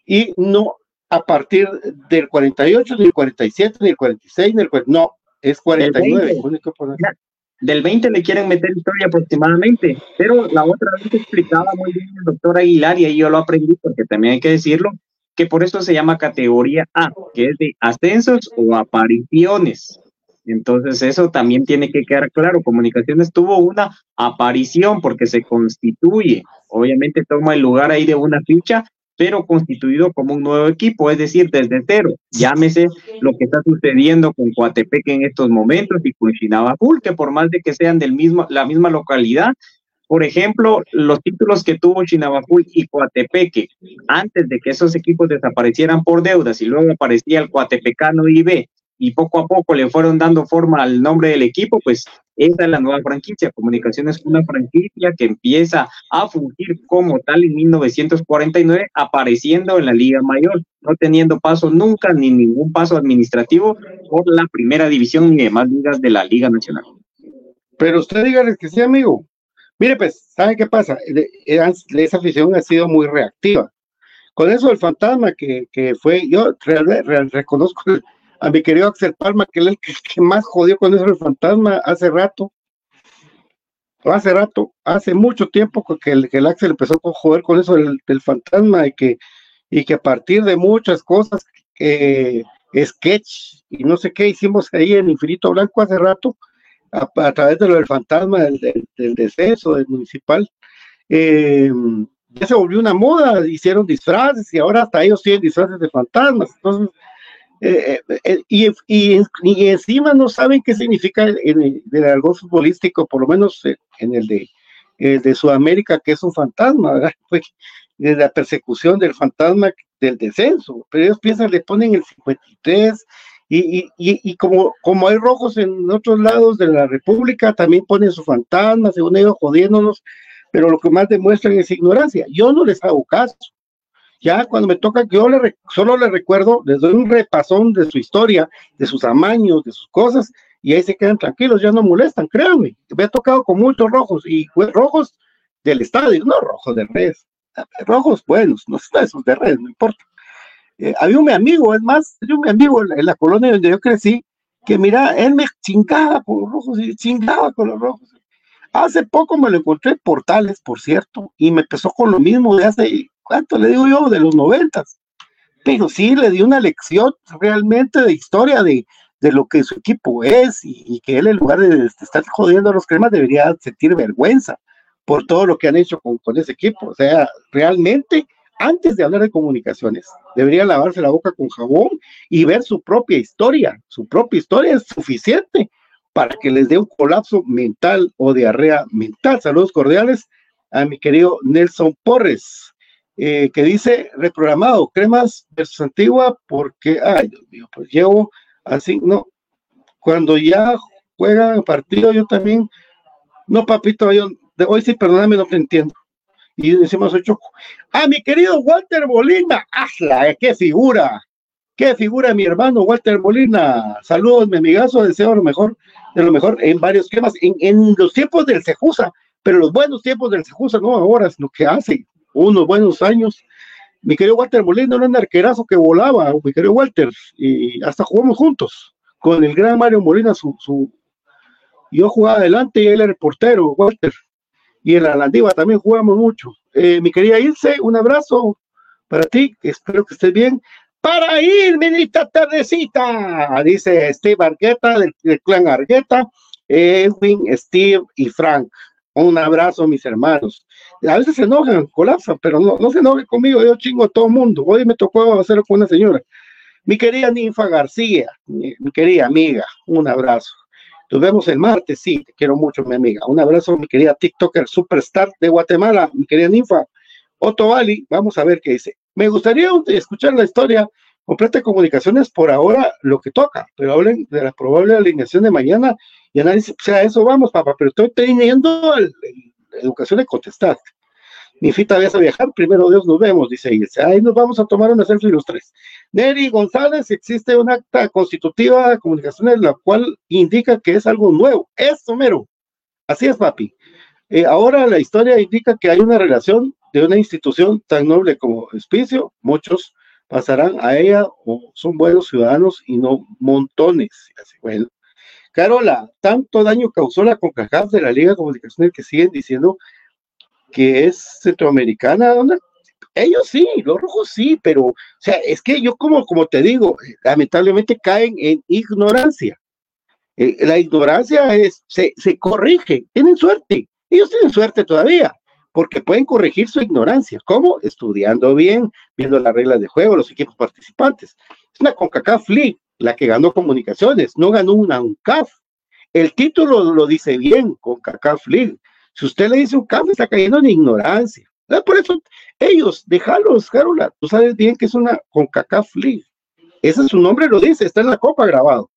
Y no a partir del 48, ni el 47, ni el 46, ni el 40, no, es 49. Del 20 le quieren meter historia aproximadamente, pero la otra vez explicaba muy bien el doctor Aguilar y ahí yo lo aprendí porque también hay que decirlo, que por eso se llama categoría A, que es de ascensos o apariciones. Entonces eso también tiene que quedar claro. Comunicaciones tuvo una aparición porque se constituye. Obviamente toma el lugar ahí de una ficha pero constituido como un nuevo equipo, es decir, desde cero. Llámese lo que está sucediendo con Coatepeque en estos momentos y con Chinabajul, que por más de que sean del mismo, la misma localidad, por ejemplo, los títulos que tuvo Chinabajul y Coatepeque antes de que esos equipos desaparecieran por deudas y luego aparecía el Coatepecano IB y poco a poco le fueron dando forma al nombre del equipo, pues esa es la nueva franquicia. Comunicaciones es una franquicia que empieza a fungir como tal en 1949, apareciendo en la Liga Mayor, no teniendo paso nunca ni ningún paso administrativo por la primera división ni demás ligas de la Liga Nacional. Pero usted dígale que sí, amigo. Mire, pues, ¿sabe qué pasa? Esa afición ha sido muy reactiva. Con eso el fantasma que, que fue, yo reconozco a mi querido Axel Palma, que es el que, más jodió con eso el fantasma hace rato. Hace rato, hace mucho tiempo que el, que el Axel empezó a joder con eso del, del, fantasma y que, y que a partir de muchas cosas que, sketch y no sé qué hicimos ahí en Infinito Blanco hace rato, a, través de lo del fantasma del, del, del descenso del municipal. Eh, ya se volvió una moda, hicieron disfraces y ahora hasta ellos tienen disfraces de fantasmas. Entonces, eh, eh, eh, y, y, y, encima no saben qué significa en el, del algo futbolístico, por lo menos en el de, el de Sudamérica, que es un fantasma, ¿verdad? Fue de la persecución del fantasma del descenso, pero ellos piensan, le ponen el 53, y, y, y, como, como hay rojos en otros lados de la República, también ponen su fantasma, según ellos jodiéndonos, pero lo que más demuestran es ignorancia. Yo no les hago caso. Ya cuando me toca, yo le, solo le recuerdo, les doy un repasón de su historia, de sus amaños, de sus cosas, y ahí se quedan tranquilos, ya no molestan, créanme. Me ha tocado con muchos rojos, y rojos del estadio, no rojos de redes, rojos buenos, no esos de redes, no importa. Eh, había un amigo, es más, había un amigo en la, en la colonia donde yo crecí, que mira, él me chingaba con los rojos y chingaba con los rojos. Hace poco me lo encontré en Portales, por cierto, y me empezó con lo mismo de hace, ¿cuánto le digo yo? De los noventas. Pero sí le di una lección realmente de historia de, de lo que su equipo es y, y, que él en lugar de estar jodiendo a los cremas debería sentir vergüenza por todo lo que han hecho con, con ese equipo. O sea, realmente antes de hablar de comunicaciones, debería lavarse la boca con jabón y ver su propia historia. Su propia historia es suficiente para que les dé un colapso mental o diarrea mental. Saludos cordiales a mi querido Nelson Porres, eh, que dice reprogramado, cremas versus antigua, porque, ay Dios mío, pues llevo así, no, cuando ya juegan partido, yo también, no papito, yo, hoy sí, perdóname, no te entiendo. Y decimos ocho. Ah, mi querido Walter Molina, ¡hazla! ¡Qué figura! ¡Qué figura mi hermano Walter Molina! Saludos, mi amigazo, deseo lo mejor de lo mejor en varios temas, en, en los tiempos del Cejusa, pero los buenos tiempos del Cejusa, no ahora, lo que hace unos buenos años. Mi querido Walter Molina era un arquerazo que volaba, mi querido Walter, y hasta jugamos juntos con el gran Mario Molina, su, su yo jugaba adelante y él era el portero, Walter, y en la Landiva también jugamos mucho. Eh, mi querida Ilse, un abrazo para ti, espero que estés bien para ir, esta tardecita, dice Steve Argueta del, del, clan Argueta, Edwin, Steve y Frank. Un abrazo, mis hermanos. A veces se enojan, colapsan, pero no, no se enojen conmigo, yo chingo a todo el mundo. Hoy me tocó hacerlo con una señora. Mi querida Ninfa García, mi, mi querida amiga, un abrazo. Nos vemos el martes, sí, te quiero mucho, mi amiga. Un abrazo, mi querida TikToker Superstar de Guatemala, mi querida Ninfa. Otto Bali, vamos a ver qué dice. Me gustaría escuchar la historia completa comunicaciones por ahora lo que toca, pero hablen de la probable alineación de mañana y análisis. O sea, eso vamos, papá, pero estoy teniendo el, educación de contestar. Mi fita vaya a viajar, primero Dios nos vemos, dice Ilse. Ahí nos vamos a tomar una selfie los tres. Neri González, existe un acta constitutiva de comunicaciones la cual indica que es algo nuevo. Eso, mero. Así es, papi. Eh, ahora la historia indica que hay una relación de una institución tan noble como Espicio, muchos pasarán a ella o son buenos ciudadanos y no montones. Bueno, Carola, tanto daño causó la CONCACAF de la Liga de Comunicaciones que siguen diciendo que es centroamericana, ¿dónde? Ellos sí, los rojos sí, pero, o sea, es que yo como, como te digo, lamentablemente caen en ignorancia. Eh, la ignorancia es, se, se corrige, tienen suerte, ellos tienen suerte todavía, porque pueden corregir su ignorancia. ¿Cómo? Estudiando bien, viendo las reglas de juego, los equipos participantes. Es una CONCACAF League, la que ganó comunicaciones, no ganó una UNCAF. El título lo dice bien, CONCACAF League. Si usted le dice UNCAF, está cayendo en ignorancia. Por eso, ellos, déjalos, Carola, tú sabes bien que es una CONCACAF League. Ese es su nombre, lo dice, está en la copa grabado.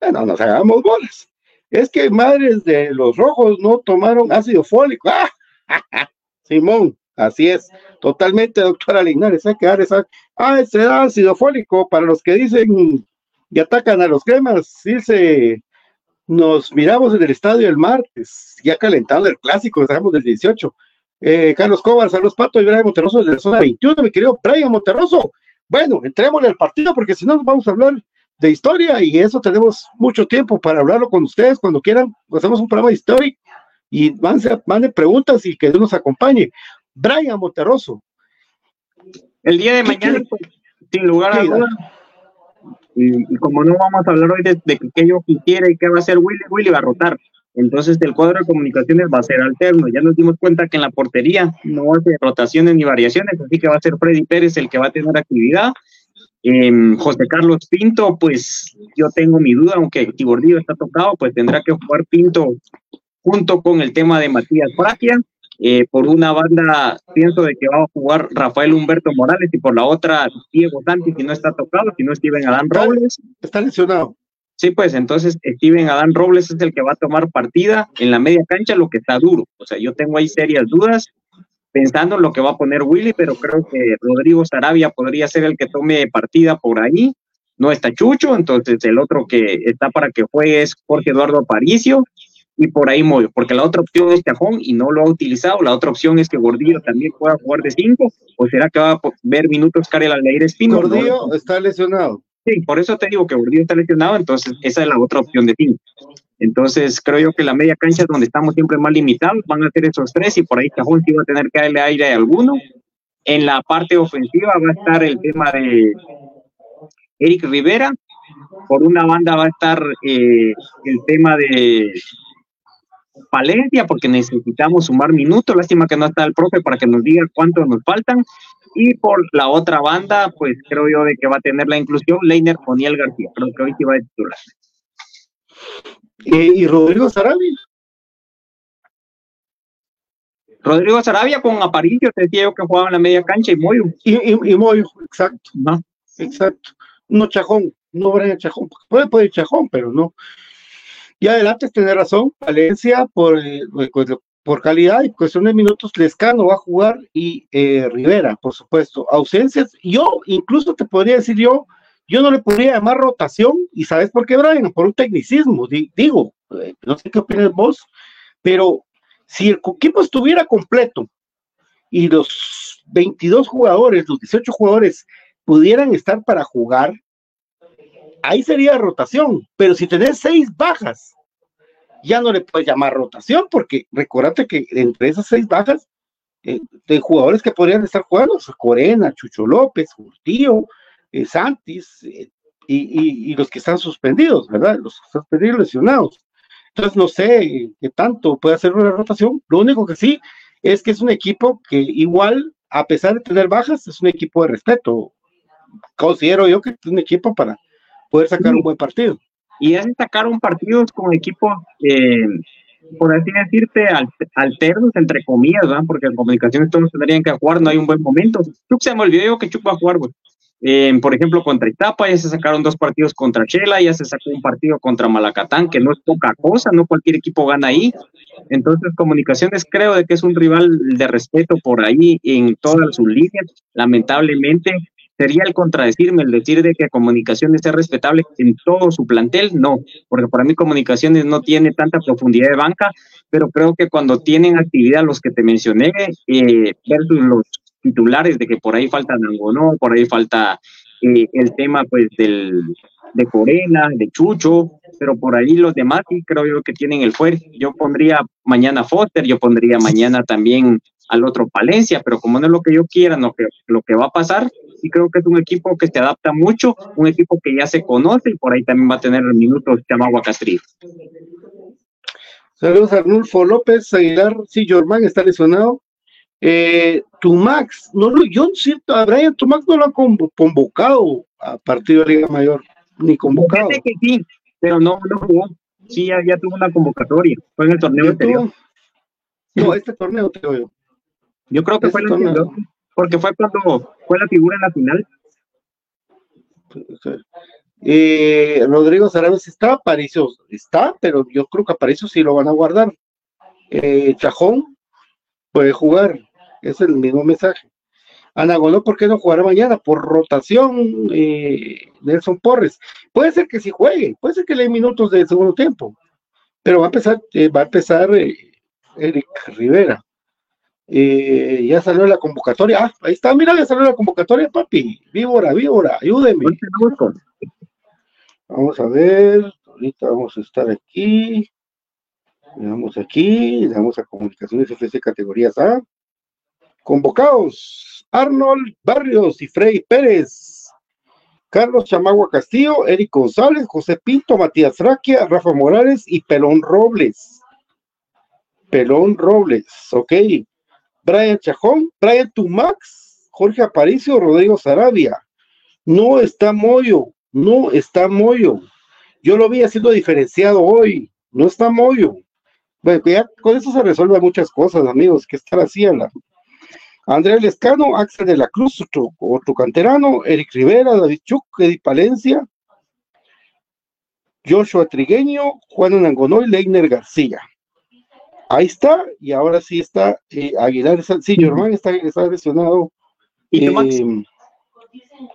Bueno, nos hagamos bolas. Es que madres de los rojos no tomaron ácido fólico. ¡Ah! Simón, así es, totalmente, doctora Linares, hay que dar esa, ah, ese ácido fólico para los que dicen y atacan a los cremas, dice, nos miramos en el estadio el martes, ya calentando el clásico, estamos del 18. Eh, Carlos Cobar, saludos Pato y Brian Monterroso de la zona 21, mi querido Brian Monterroso. Bueno, entrémosle al partido porque si no vamos a hablar de historia y eso tenemos mucho tiempo para hablarlo con ustedes cuando quieran. Hacemos un programa histórico y manden preguntas y que Dios nos acompañe. Brian Monterroso. El día de mañana, pues, sin lugar a dudas, Y, y como no vamos a hablar hoy de, de qué yo quisiera y qué va a hacer Willy, Willy va a rotar. Entonces el cuadro de comunicaciones va a ser alterno. Ya nos dimos cuenta que en la portería no hacer rotaciones ni variaciones, así que va a ser Freddy Pérez el que va a tener actividad. Em, José Carlos Pinto, pues yo tengo mi duda, aunque Tibordillo está tocado, pues tendrá que jugar Pinto junto con el tema de Matías Fratia. Eh, por una banda, pienso de que va a jugar Rafael Humberto Morales y por la otra, Diego Santi, si no está tocado, si no Steven Adán Robles. Está lesionado. Sí, pues entonces Steven Adán Robles es el que va a tomar partida en la media cancha, lo que está duro. O sea, yo tengo ahí serias dudas pensando en lo que va a poner Willy, pero creo que Rodrigo Sarabia podría ser el que tome partida por ahí. No está Chucho, entonces el otro que está para que juegue es Jorge Eduardo Aparicio y por ahí Moyo, porque la otra opción es Chajón y no lo ha utilizado. La otra opción es que Gordillo también pueda jugar de cinco, o será que va a ver minutos Karel Aldeir Espino. Gordillo está lesionado. Sí, por eso te digo que Gordillo está lesionado, entonces esa es la otra opción de cinco. Entonces creo yo que la media cancha es donde estamos siempre más limitados, van a ser esos tres y por ahí Cajón sí va a tener que darle aire a alguno. En la parte ofensiva va a estar el tema de Eric Rivera, por una banda va a estar eh, el tema de Palencia, porque necesitamos sumar minutos, lástima que no está el profe para que nos diga cuántos nos faltan, y por la otra banda, pues creo yo de que va a tener la inclusión Leiner Oniel García, creo que hoy sí va a titular. ¿Y, y Rodrigo Sarabia? Rodrigo Sarabia con Aparicio, te decía yo que jugaba en la media cancha y Moyo. Y, y, y Moyo, exacto. ¿no? Exacto. No Chajón, no Brian Chajón. Puede, puede Chajón, pero no. Y adelante, tiene razón. Valencia, por, eh, por calidad y cuestión de minutos, Lescano va a jugar y eh, Rivera, por supuesto. Ausencias, yo incluso te podría decir yo, yo no le podría llamar rotación, y ¿sabes por qué, Brian? Por un tecnicismo, di- digo, eh, no sé qué opinas vos, pero si el equipo estuviera completo y los 22 jugadores, los 18 jugadores pudieran estar para jugar, ahí sería rotación, pero si tenés seis bajas, ya no le puedes llamar rotación, porque recordate que entre esas seis bajas, eh, de jugadores que podrían estar jugando, Corena, Chucho López, Urtío, eh, Santis, eh, y, los que están suspendidos, ¿verdad? Los suspendidos lesionados. Entonces, no sé eh, qué tanto puede hacer una rotación. Lo único que sí es que es un equipo que igual, a pesar de tener bajas, es un equipo de respeto. Considero yo que es un equipo para poder sacar un buen partido. Y es sacaron partidos con equipos, eh, por así decirte, al- alternos, entre comillas, ¿verdad? Porque en comunicaciones todos tendrían que jugar, no hay un buen momento. Chuck se me olvidó yo que Chuck va a jugar, güey. Eh, por ejemplo, contra Itapa, ya se sacaron dos partidos contra Chela, ya se sacó un partido contra Malacatán, que no es poca cosa, no cualquier equipo gana ahí. Entonces, Comunicaciones creo de que es un rival de respeto por ahí en todas sus líneas. Lamentablemente, sería el contradecirme, el decir de que Comunicaciones es respetable en todo su plantel, no, porque para mí Comunicaciones no tiene tanta profundidad de banca, pero creo que cuando tienen actividad los que te mencioné, eh, versus los titulares de que por ahí falta Nangonó, por ahí falta eh, el tema pues del de Corena, de Chucho, pero por ahí los demás sí creo yo que tienen el fuerte. Yo pondría mañana Foster, yo pondría mañana también al otro Palencia, pero como no es lo que yo quiera, no que lo que va a pasar, sí creo que es un equipo que se adapta mucho, un equipo que ya se conoce y por ahí también va a tener minutos Chamagua Castrillo. Saludos a Arnulfo López Aguilar. Sí, Jormán está lesionado. Eh, Tumax, no lo, yo siento, a Brian Tumax no lo convo- convocado a partido de Liga Mayor, ni convocado. Fíjate que sí, pero no, no jugó. Sí, ya, ya tuvo una convocatoria, fue en el torneo Yo anterior. tuvo- No, este torneo te digo yo. Yo creo que Ese fue el torneo. anterior, porque fue cuando fue la figura en la final. Eh, Rodrigo Sarabes está, Aparicio está, pero yo creo que Aparicio sí lo van a guardar. Eh, Chajón puede jugar, es el mismo mensaje. Anagonó, ¿por qué no jugará mañana? Por rotación, eh, Nelson Porres. Puede ser que sí juegue, puede ser que le dé minutos de segundo tiempo, pero va a empezar, eh, va a empezar eh, Eric Rivera. Eh, ya salió la convocatoria. Ah, ahí está, mira, ya salió la convocatoria, papi. Víbora, víbora, ayúdeme. Vamos a ver, ahorita vamos a estar aquí. Le damos aquí, le damos a Comunicaciones FC categorías A. Convocados, Arnold Barrios y Frey Pérez. Carlos Chamagua Castillo, Eric González, José Pinto, Matías Raquia, Rafa Morales y Pelón Robles. Pelón Robles, ok. Brian Chajón, Brian Tumax, Jorge Aparicio, Rodrigo Sarabia. No está Moyo, no está Moyo. Yo lo vi haciendo diferenciado hoy, no está Moyo. Bueno, ya con eso se resuelven muchas cosas, amigos, que estar así la Andrés Lescano, Axel de la Cruz, otro, canterano, Eric Rivera, David Chuc, Eddie Palencia, Joshua Trigueño, Juan Angonoy, Leiner García. Ahí está, y ahora sí está eh, Aguilar, sí, Germán está, está lesionado. ¿Y tu Max? Eh,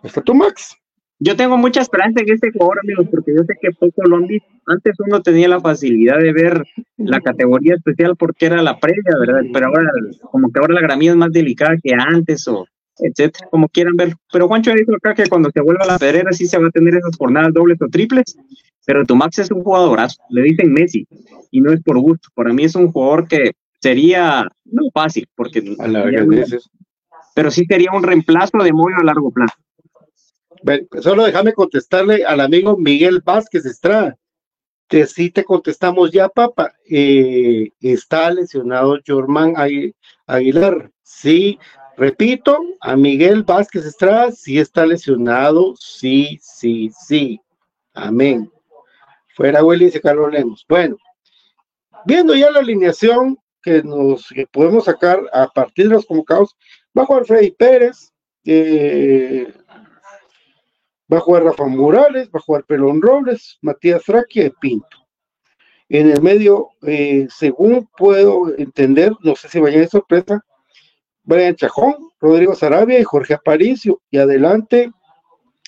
está tu Max. Yo tengo mucha esperanza en este jugador, amigos, porque yo sé que poco lo han visto. Antes uno tenía la facilidad de ver la categoría especial porque era la previa, ¿verdad? Pero ahora, como que ahora la gramilla es más delicada que antes, o etcétera, como quieran ver. Pero Juancho dijo acá que cuando se vuelva a la pedrera sí se va a tener esas jornadas dobles o triples. Pero tu Max es un jugadorazo, le dicen Messi, y no es por gusto. Para mí es un jugador que sería, no fácil, porque A la es- pero sí sería un reemplazo de Moyo a largo plazo. Ven, solo déjame contestarle al amigo Miguel Vázquez Estrada. Que sí te contestamos ya, papá. Eh, está lesionado Jorman Agui- Aguilar. Sí, repito, a Miguel Vázquez Estrada sí está lesionado. Sí, sí, sí. Amén. Fuera Willy dice Carlos Lemos. Bueno, viendo ya la alineación que nos que podemos sacar a partir de los convocados, va a jugar Freddy Pérez, eh, Va a jugar Rafa Morales, va a jugar Pelón Robles, Matías Fraquia y Pinto. En el medio, eh, según puedo entender, no sé si vaya de sorpresa, Brian Chajón, Rodrigo Sarabia y Jorge Aparicio. Y adelante,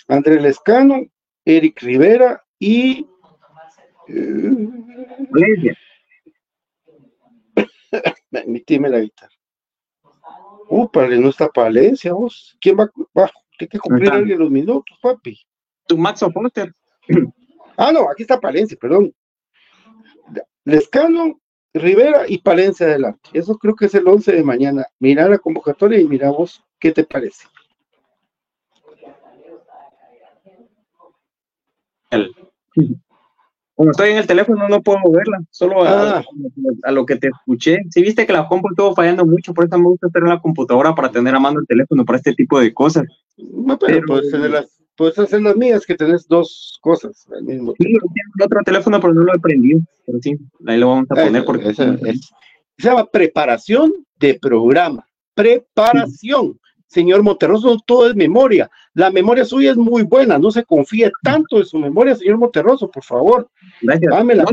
Andrés Lescano, Eric Rivera y. Valencia. Permitime la guitarra. Uh, para no está Palencia, vos. ¿Quién va? va tiene que cumplir alguien los minutos, papi. Tu Max Foster. Ah, no, aquí está Palencia, perdón. Lescano, Rivera y Palencia adelante. Eso creo que es el 11 de mañana. Mira la convocatoria y mira vos qué te parece. El- Como estoy en el teléfono no puedo verla, solo a, Ah. a lo que te escuché. Si viste que la compu estuvo fallando mucho, por eso me gusta en la computadora para tener a mano el teléfono para este tipo de cosas. No, pero, Pero- puedes, tener las, puedes hacer las mías, que tenés dos cosas al mismo Sí, tiempo. tengo el otro teléfono, pero no lo he prendido. Pero sí, ahí lo vamos a poner Eso, porque eso, se llama preparación de programa. Preparación. Señor Monterroso, todo es memoria. La memoria suya es muy buena. No se confíe tanto en su memoria, señor Monterroso, por favor. gracias. Dámela.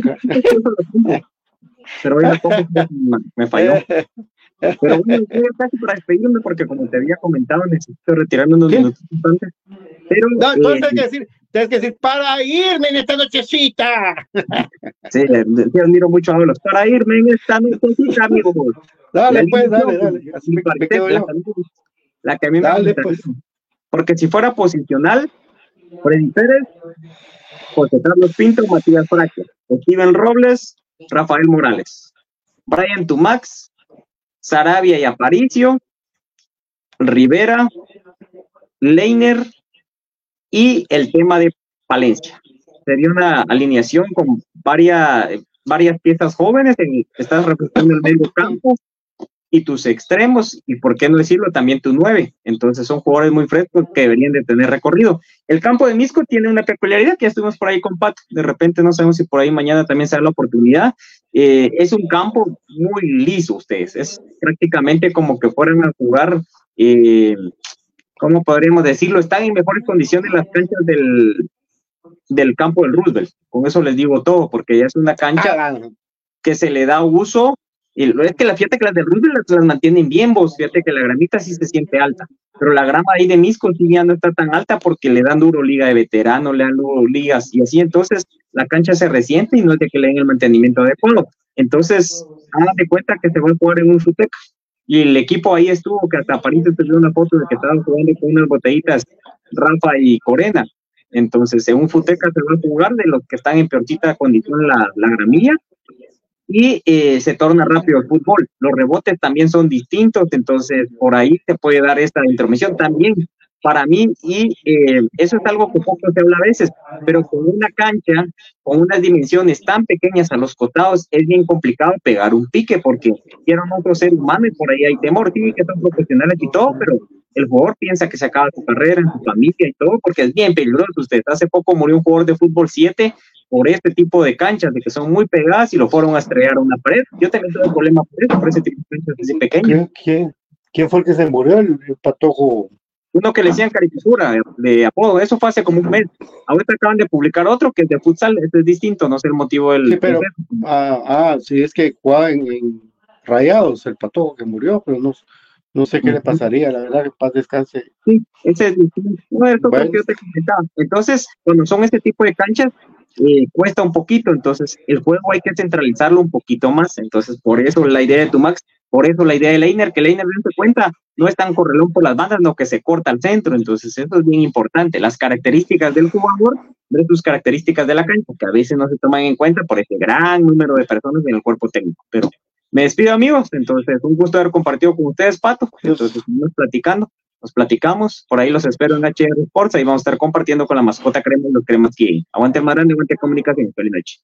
No. Pero hoy me- falló. Pero bueno, casi para despedirme, porque como te había comentado, necesito retirarme unos minutos antes. Pero No, entonces eh, tienes que decir, tienes que decir, para irme en esta nochecita. Sí, sí, admiro mucho a los para irme en esta nochecita, amigos. Dale, pues, dale, dale. Así me, me quedo yo. La que a mí me gusta. pues. Porque si fuera posicional, Freddy Pérez, José Carlos Pinto, Matías Fraque, Steven Robles, Rafael Morales, Brian Tumax, Sarabia y Aparicio, Rivera, Leiner y el tema de Palencia. Sería una alineación con varias, varias piezas jóvenes, en, estás representando el medio campo y tus extremos, y por qué no decirlo, también tu nueve. Entonces son jugadores muy frescos que deberían de tener recorrido. El campo de Misco tiene una peculiaridad que ya estuvimos por ahí con Pat, de repente no sabemos si por ahí mañana también se da la oportunidad. Eh, es un campo muy liso, ustedes, es prácticamente como que fueran a jugar, eh, ¿cómo podríamos decirlo? Están en mejores condiciones las canchas del, del campo del Roosevelt. Con eso les digo todo, porque ya es una cancha Ah, que se le da uso. Y es que la fíjate que las de Roosevelt las, las mantienen bien, vos. Fíjate que la gramita sí se siente alta, pero la grama ahí de Misco sí ya no está tan alta porque le dan duro liga de veteranos, le dan duro ligas y así. Entonces la cancha se resiente y no es de que le den el mantenimiento adecuado. Entonces, hagan de cuenta que se va a jugar en un Suteca. Y el equipo ahí estuvo, que hasta París te una foto de que estaban jugando con unas botellitas Rafa y Corena. Entonces, en un Futeca se va a jugar de los que están en peorcita condición la, la gramilla y eh, se torna rápido el fútbol. Los rebotes también son distintos, entonces por ahí se puede dar esta intromisión. También para mí, y eh, eso es algo que poco se habla a veces, pero con una cancha, con unas dimensiones tan pequeñas a los costados, es bien complicado pegar un pique, porque quiero otro ser humano y por ahí hay temor, sí, que son profesionales y todo, pero el jugador piensa que se acaba su carrera, en su familia y todo, porque es bien peligroso. Usted hace poco murió un jugador de fútbol 7 por este tipo de canchas, de que son muy pegadas y lo fueron a estrellar a una pared. Yo también tuve problema por eso, por ese tipo de canchas así pequeñas. ¿Quién, quién, fue el que se murió? El, el patojo. Uno que le decían caricatura de, de, apodo, eso fue hace como un mes. Ahorita acaban de publicar otro que es de futsal, este es distinto, no sé el motivo del. Sí, pero, ah, ah, sí, es que jugaba en, en, Rayados, el patojo que murió, pero no, no sé qué le pasaría, la verdad, que paz descanse. Sí, ese es uno de estos bueno. que yo te comentaba. Entonces, cuando son este tipo de canchas, eh, cuesta un poquito, entonces el juego hay que centralizarlo un poquito más, entonces por eso la idea de Tumax, por eso la idea de Leiner, que Leiner no se cuenta, no es tan correlón por las bandas, no que se corta al centro, entonces eso es bien importante, las características del jugador versus características de la cancha, que a veces no se toman en cuenta por ese gran número de personas en el cuerpo técnico, pero me despido amigos, entonces un gusto haber compartido con ustedes, Pato, entonces estamos platicando, nos platicamos, por ahí los espero en HR Sports, ahí vamos a estar compartiendo con la mascota crema y los cremas que aguante más grande, aguante comunicación, feliz noche.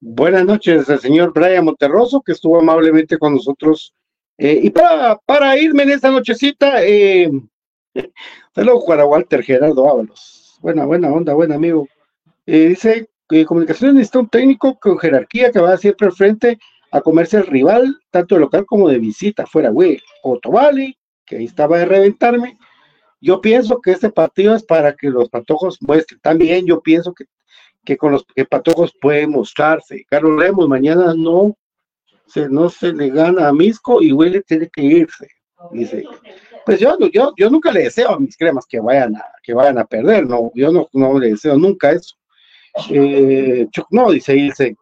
Buenas noches al señor Brian Monterroso, que estuvo amablemente con nosotros. Eh, y para, para irme en esta nochecita, eh, saludos para Walter Gerardo Ábalos. Buena, buena onda, buen amigo. Eh, dice comunicaciones necesita un técnico con jerarquía que va siempre al frente a comerse al rival, tanto de local como de visita, fuera, güey. Otovali, que ahí estaba de reventarme. Yo pienso que este partido es para que los patojos muestren. También yo pienso que, que con los patojos pueden mostrarse. Carlos Lemos mañana no se, no se le gana a Misco y Willy tiene que irse. Dice, pues yo, yo, yo nunca le deseo a mis cremas que vayan a, que vayan a perder, no, yo no, no le deseo nunca eso. Eh, no, dice, dice,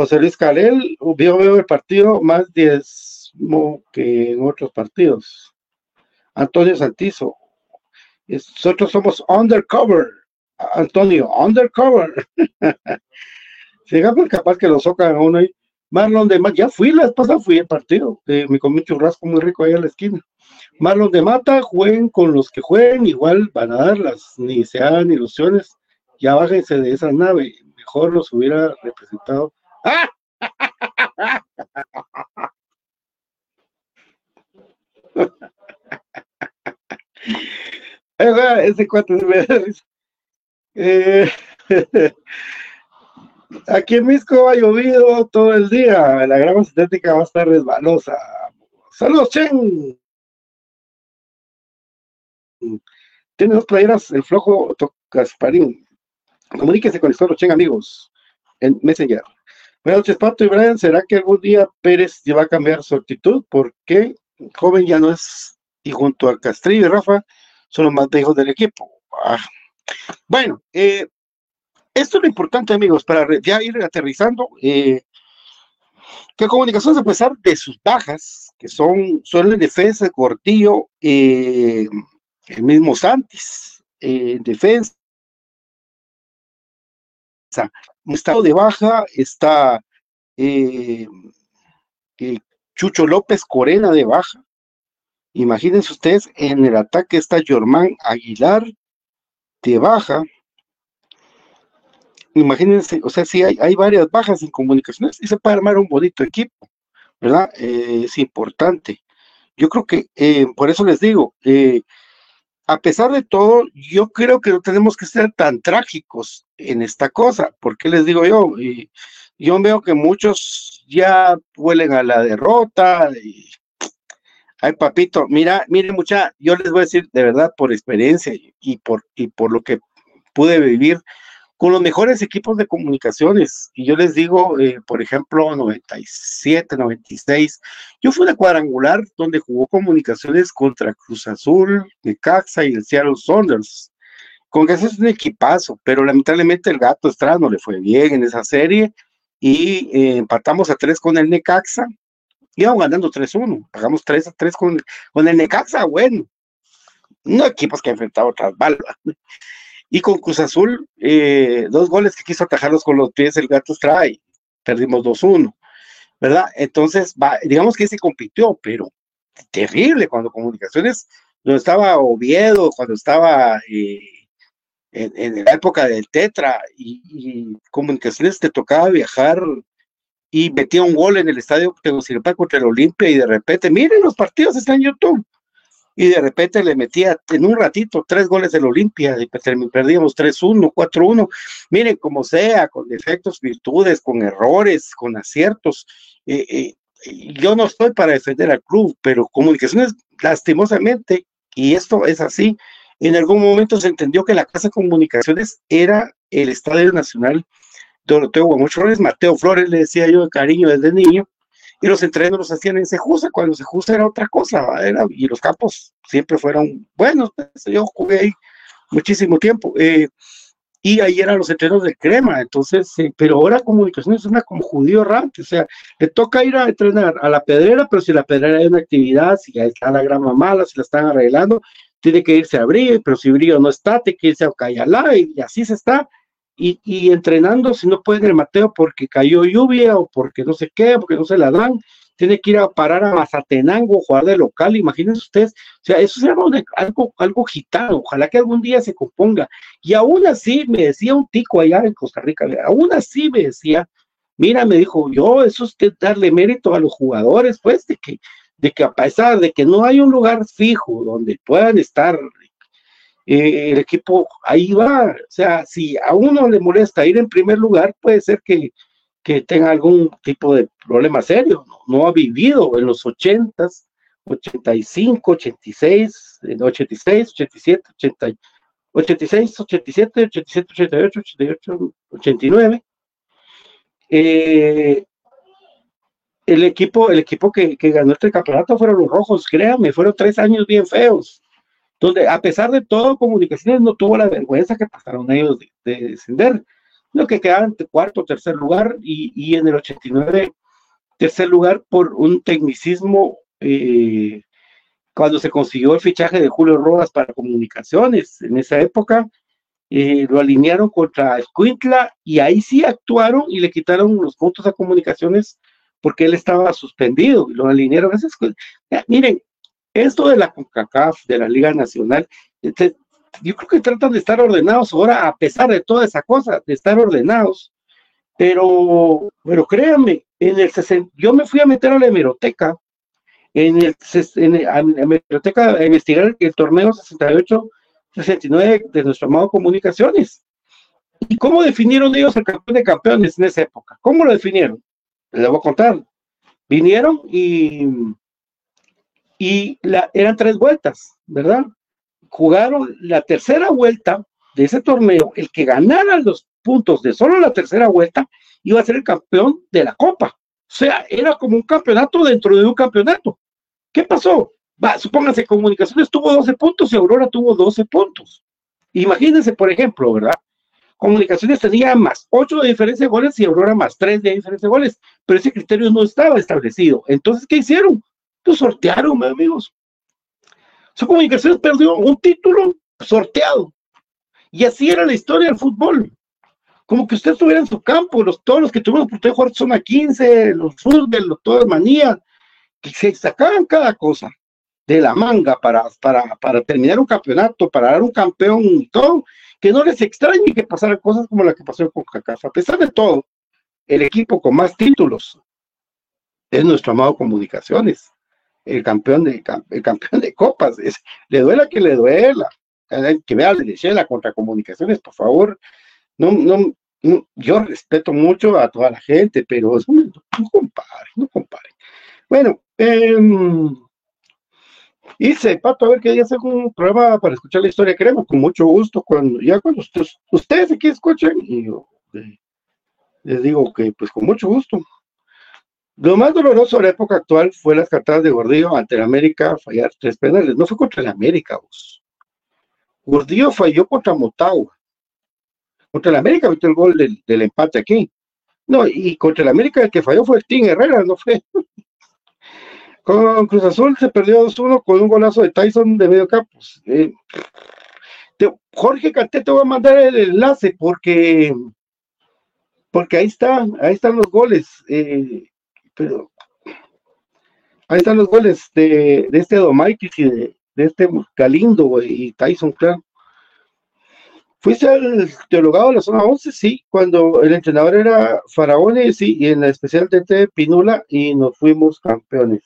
José Luis Calel, yo veo el partido más diezmo que en otros partidos. Antonio Santizo, nosotros somos undercover, Antonio, undercover. Llegamos capaz que lo socan a uno ahí. Marlon de Mata, ya fui la esposa, fui el partido, me comí un churrasco muy rico ahí a la esquina. Marlon de Mata, jueguen con los que jueguen, igual van a darlas, ni se hagan ilusiones, ya bájense de esa nave, mejor los hubiera representado. Ese cuate eh, Aquí en Misco ha llovido todo el día. La grama sintética va a estar resbalosa. Saludos, Chen. Tiene dos playeras, el flojo Gasparín. Comuníquese con el Chen, amigos, en Messenger. Buenas noches, Pato y Brian. ¿Será que algún día Pérez va a cambiar su actitud? Porque joven ya no es, y junto a Castrillo y Rafa, son los más viejos del equipo. Ah. Bueno, eh, esto es lo importante, amigos, para ya ir aterrizando. Eh, que comunicaciones, a pesar de sus bajas, que son, son en defensa, Cortillo, eh, el mismo Santis, eh, en defensa, estado de baja está eh, Chucho López Corena de baja. Imagínense ustedes, en el ataque está Germán Aguilar de baja. Imagínense, o sea, sí hay, hay varias bajas en comunicaciones y se puede armar un bonito equipo, ¿verdad? Eh, es importante. Yo creo que, eh, por eso les digo, a pesar de todo, yo creo que no tenemos que ser tan trágicos en esta cosa, porque les digo yo, y yo veo que muchos ya huelen a la derrota, ay papito, mira, miren mucha, yo les voy a decir de verdad por experiencia y por, y por lo que pude vivir con los mejores equipos de comunicaciones. Y yo les digo, eh, por ejemplo, 97, 96, yo fui una cuadrangular donde jugó comunicaciones contra Cruz Azul, Necaxa y el Seattle Saunders. Con que es un equipazo, pero lamentablemente el gato Estrada no le fue bien en esa serie y eh, empatamos a tres con el Necaxa. Íbamos ganando 3-1, pagamos 3 a 3 con, con el Necaxa, bueno. No equipos que enfrentado otras balas. Y con Cruz Azul, eh, dos goles que quiso atajarlos con los pies el Gato y perdimos 2-1, ¿verdad? Entonces, va, digamos que se compitió, pero terrible cuando Comunicaciones donde estaba Oviedo, cuando estaba eh, en, en la época del Tetra, y, y Comunicaciones te tocaba viajar y metía un gol en el estadio Tegucigalpa contra el Olimpia y de repente, miren los partidos están en YouTube. Y de repente le metía en un ratito tres goles del Olimpia y perdíamos 3-1, 4-1. Miren, como sea, con defectos, virtudes, con errores, con aciertos. eh, eh, yo no estoy para defender al club, pero comunicaciones, lastimosamente, y esto es así, en algún momento se entendió que la Casa de Comunicaciones era el Estadio Nacional Doroteo Guamucho Mateo Flores, le decía yo de cariño desde niño, y los entrenos los hacían en Sejusa, cuando Sejusa era otra cosa, y los campos siempre fueron buenos, pues, yo jugué ahí muchísimo tiempo, eh, y ahí eran los entrenos de crema, entonces, eh, pero ahora comunicaciones es una como judío errante, o sea, le toca ir a entrenar a la pedrera, pero si la pedrera hay una actividad, si ya está la grama mala, si la están arreglando, tiene que irse a Brillo, pero si Brillo no está, tiene que irse a Cayalá, y así se está, y, y entrenando, si no puede el Mateo porque cayó lluvia o porque no sé qué, porque no se la dan, tiene que ir a parar a Mazatenango, jugar de local, imagínense ustedes, o sea, eso es algo, de- algo, algo gitano, ojalá que algún día se componga. Y aún así, me decía un tico allá en Costa Rica, aún así me decía, mira, me dijo, yo, eso es darle mérito a los jugadores, pues, de que, de que a pesar de que no hay un lugar fijo donde puedan estar eh, el equipo ahí va. O sea, si a uno le molesta ir en primer lugar, puede ser que, que tenga algún tipo de problema serio. No, No ha vivido en los 80s, 85, 86, en 86, 87, 80, 86, 87, 87, 88, 88, 89. Eh, el equipo, el equipo que, que ganó este campeonato fueron los rojos, créanme, fueron tres años bien feos donde a pesar de todo, Comunicaciones no tuvo la vergüenza que pasaron ellos de, de descender, lo que quedaban en cuarto, tercer lugar, y, y en el 89, tercer lugar por un tecnicismo, eh, cuando se consiguió el fichaje de Julio Rodas para Comunicaciones, en esa época, eh, lo alinearon contra Escuintla, y ahí sí actuaron y le quitaron los puntos a Comunicaciones porque él estaba suspendido, y lo alinearon. Ya, Miren, esto de la CONCACAF, de la Liga Nacional, este, yo creo que tratan de estar ordenados ahora, a pesar de toda esa cosa, de estar ordenados, pero, pero créanme, en el 60, yo me fui a meter a la hemeroteca, en el, la hemeroteca a investigar el, el torneo 68-69 de nuestro amado Comunicaciones. ¿Y cómo definieron ellos el campeón de campeones en esa época? ¿Cómo lo definieron? Les voy a contar. Vinieron y y la, eran tres vueltas, ¿verdad? Jugaron la tercera vuelta de ese torneo, el que ganara los puntos de solo la tercera vuelta iba a ser el campeón de la copa. O sea, era como un campeonato dentro de un campeonato. ¿Qué pasó? Va, supónganse, Comunicaciones tuvo 12 puntos y Aurora tuvo 12 puntos. Imagínense, por ejemplo, ¿verdad? Comunicaciones tenía más 8 de diferencia de goles y Aurora más 3 de diferencia de goles, pero ese criterio no estaba establecido. Entonces, ¿qué hicieron? Lo sortearon, mis amigos. Su comunicaciones perdió un título sorteado. Y así era la historia del fútbol. Como que usted estuviera en su campo, los, todos los que tuvieron oportunidad de jugar zona 15, los fútbol, los todas manías, que se sacaban cada cosa de la manga para, para, para terminar un campeonato, para dar un campeón y todo, que no les extrañe que pasaran cosas como la que pasó con CACAF. A pesar de todo, el equipo con más títulos es nuestro amado Comunicaciones el campeón de el campeón de copas. Es, le duela que le duela. Que vea de Shela contra comunicaciones, por favor. No, no, no, yo respeto mucho a toda la gente, pero no, no compare, no compare. Bueno, eh, hice, Pato, a ver qué día hacer un programa para escuchar la historia crema, con mucho gusto, cuando ya cuando ustedes, ustedes aquí escuchen, y yo eh, les digo que pues con mucho gusto. Lo más doloroso de la época actual fue las cartadas de Gordillo ante el América fallar tres penales. No fue contra el América, vos. Gordillo falló contra Motagua. Contra el América metió el gol del, empate aquí. No, y contra el América el que falló fue el Team Herrera, no fue. Con Cruz Azul se perdió 2-1 con un golazo de Tyson de medio campo. Eh, te, Jorge Canté te voy a mandar el enlace porque porque ahí está, ahí están los goles. Eh, pero ahí están los goles de, de este Domaikis y de, este Galindo y Tyson, claro. ¿Fuiste al teologado de la zona 11? Sí, cuando el entrenador era Faraone, sí, y en la especial de Pinula, y nos fuimos campeones.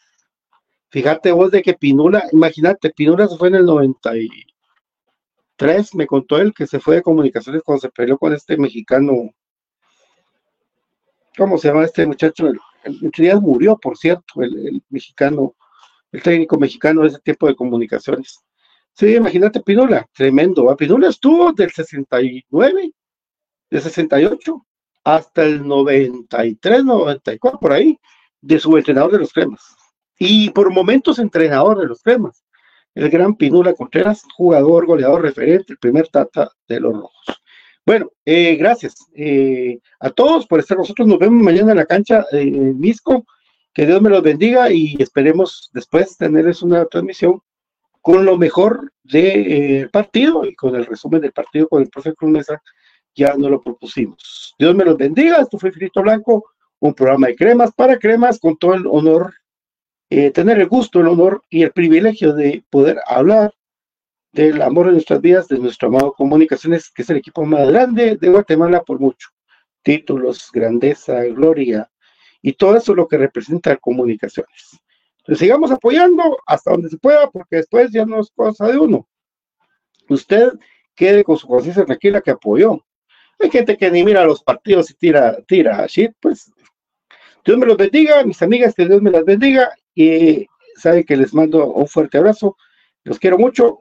Fíjate vos de que Pinula, imagínate, Pinula se fue en el 93, me contó él que se fue de comunicaciones cuando se peleó con este mexicano. ¿Cómo se llama este muchacho? El, el, murió, por cierto, el, mexicano, el técnico mexicano de ese tipo de comunicaciones. Sí, imagínate Pinula, tremendo. Pinula estuvo del 69, del 68 hasta el 93, 94, por ahí, de su entrenador de los cremas. Y por momentos entrenador de los cremas. El gran Pinula Contreras, jugador, goleador, referente, el primer tata de los rojos. Bueno, eh, gracias eh, a todos por estar nosotros. Nos vemos mañana en la cancha de Misco. Que Dios me los bendiga y esperemos después tenerles una transmisión con lo mejor del eh, partido y con el resumen del partido con el profe Cruz Mesa, ya no lo propusimos. Dios me los bendiga, esto fue Frito Blanco, un programa de cremas para cremas con todo el honor, eh, tener el gusto, el honor y el privilegio de poder hablar del amor de nuestras vidas, de nuestro amado Comunicaciones, que es el equipo más grande de Guatemala por mucho. Títulos, grandeza, gloria y todo eso lo que representa Comunicaciones. Entonces sigamos apoyando hasta donde se pueda, porque después ya no es cosa de uno. Usted quede con su conciencia tranquila que apoyó. Hay gente que ni mira los partidos y tira, tira shit, pues. Dios me los bendiga, mis amigas, que Dios me las bendiga. Y sabe que les mando un fuerte abrazo. Los quiero mucho.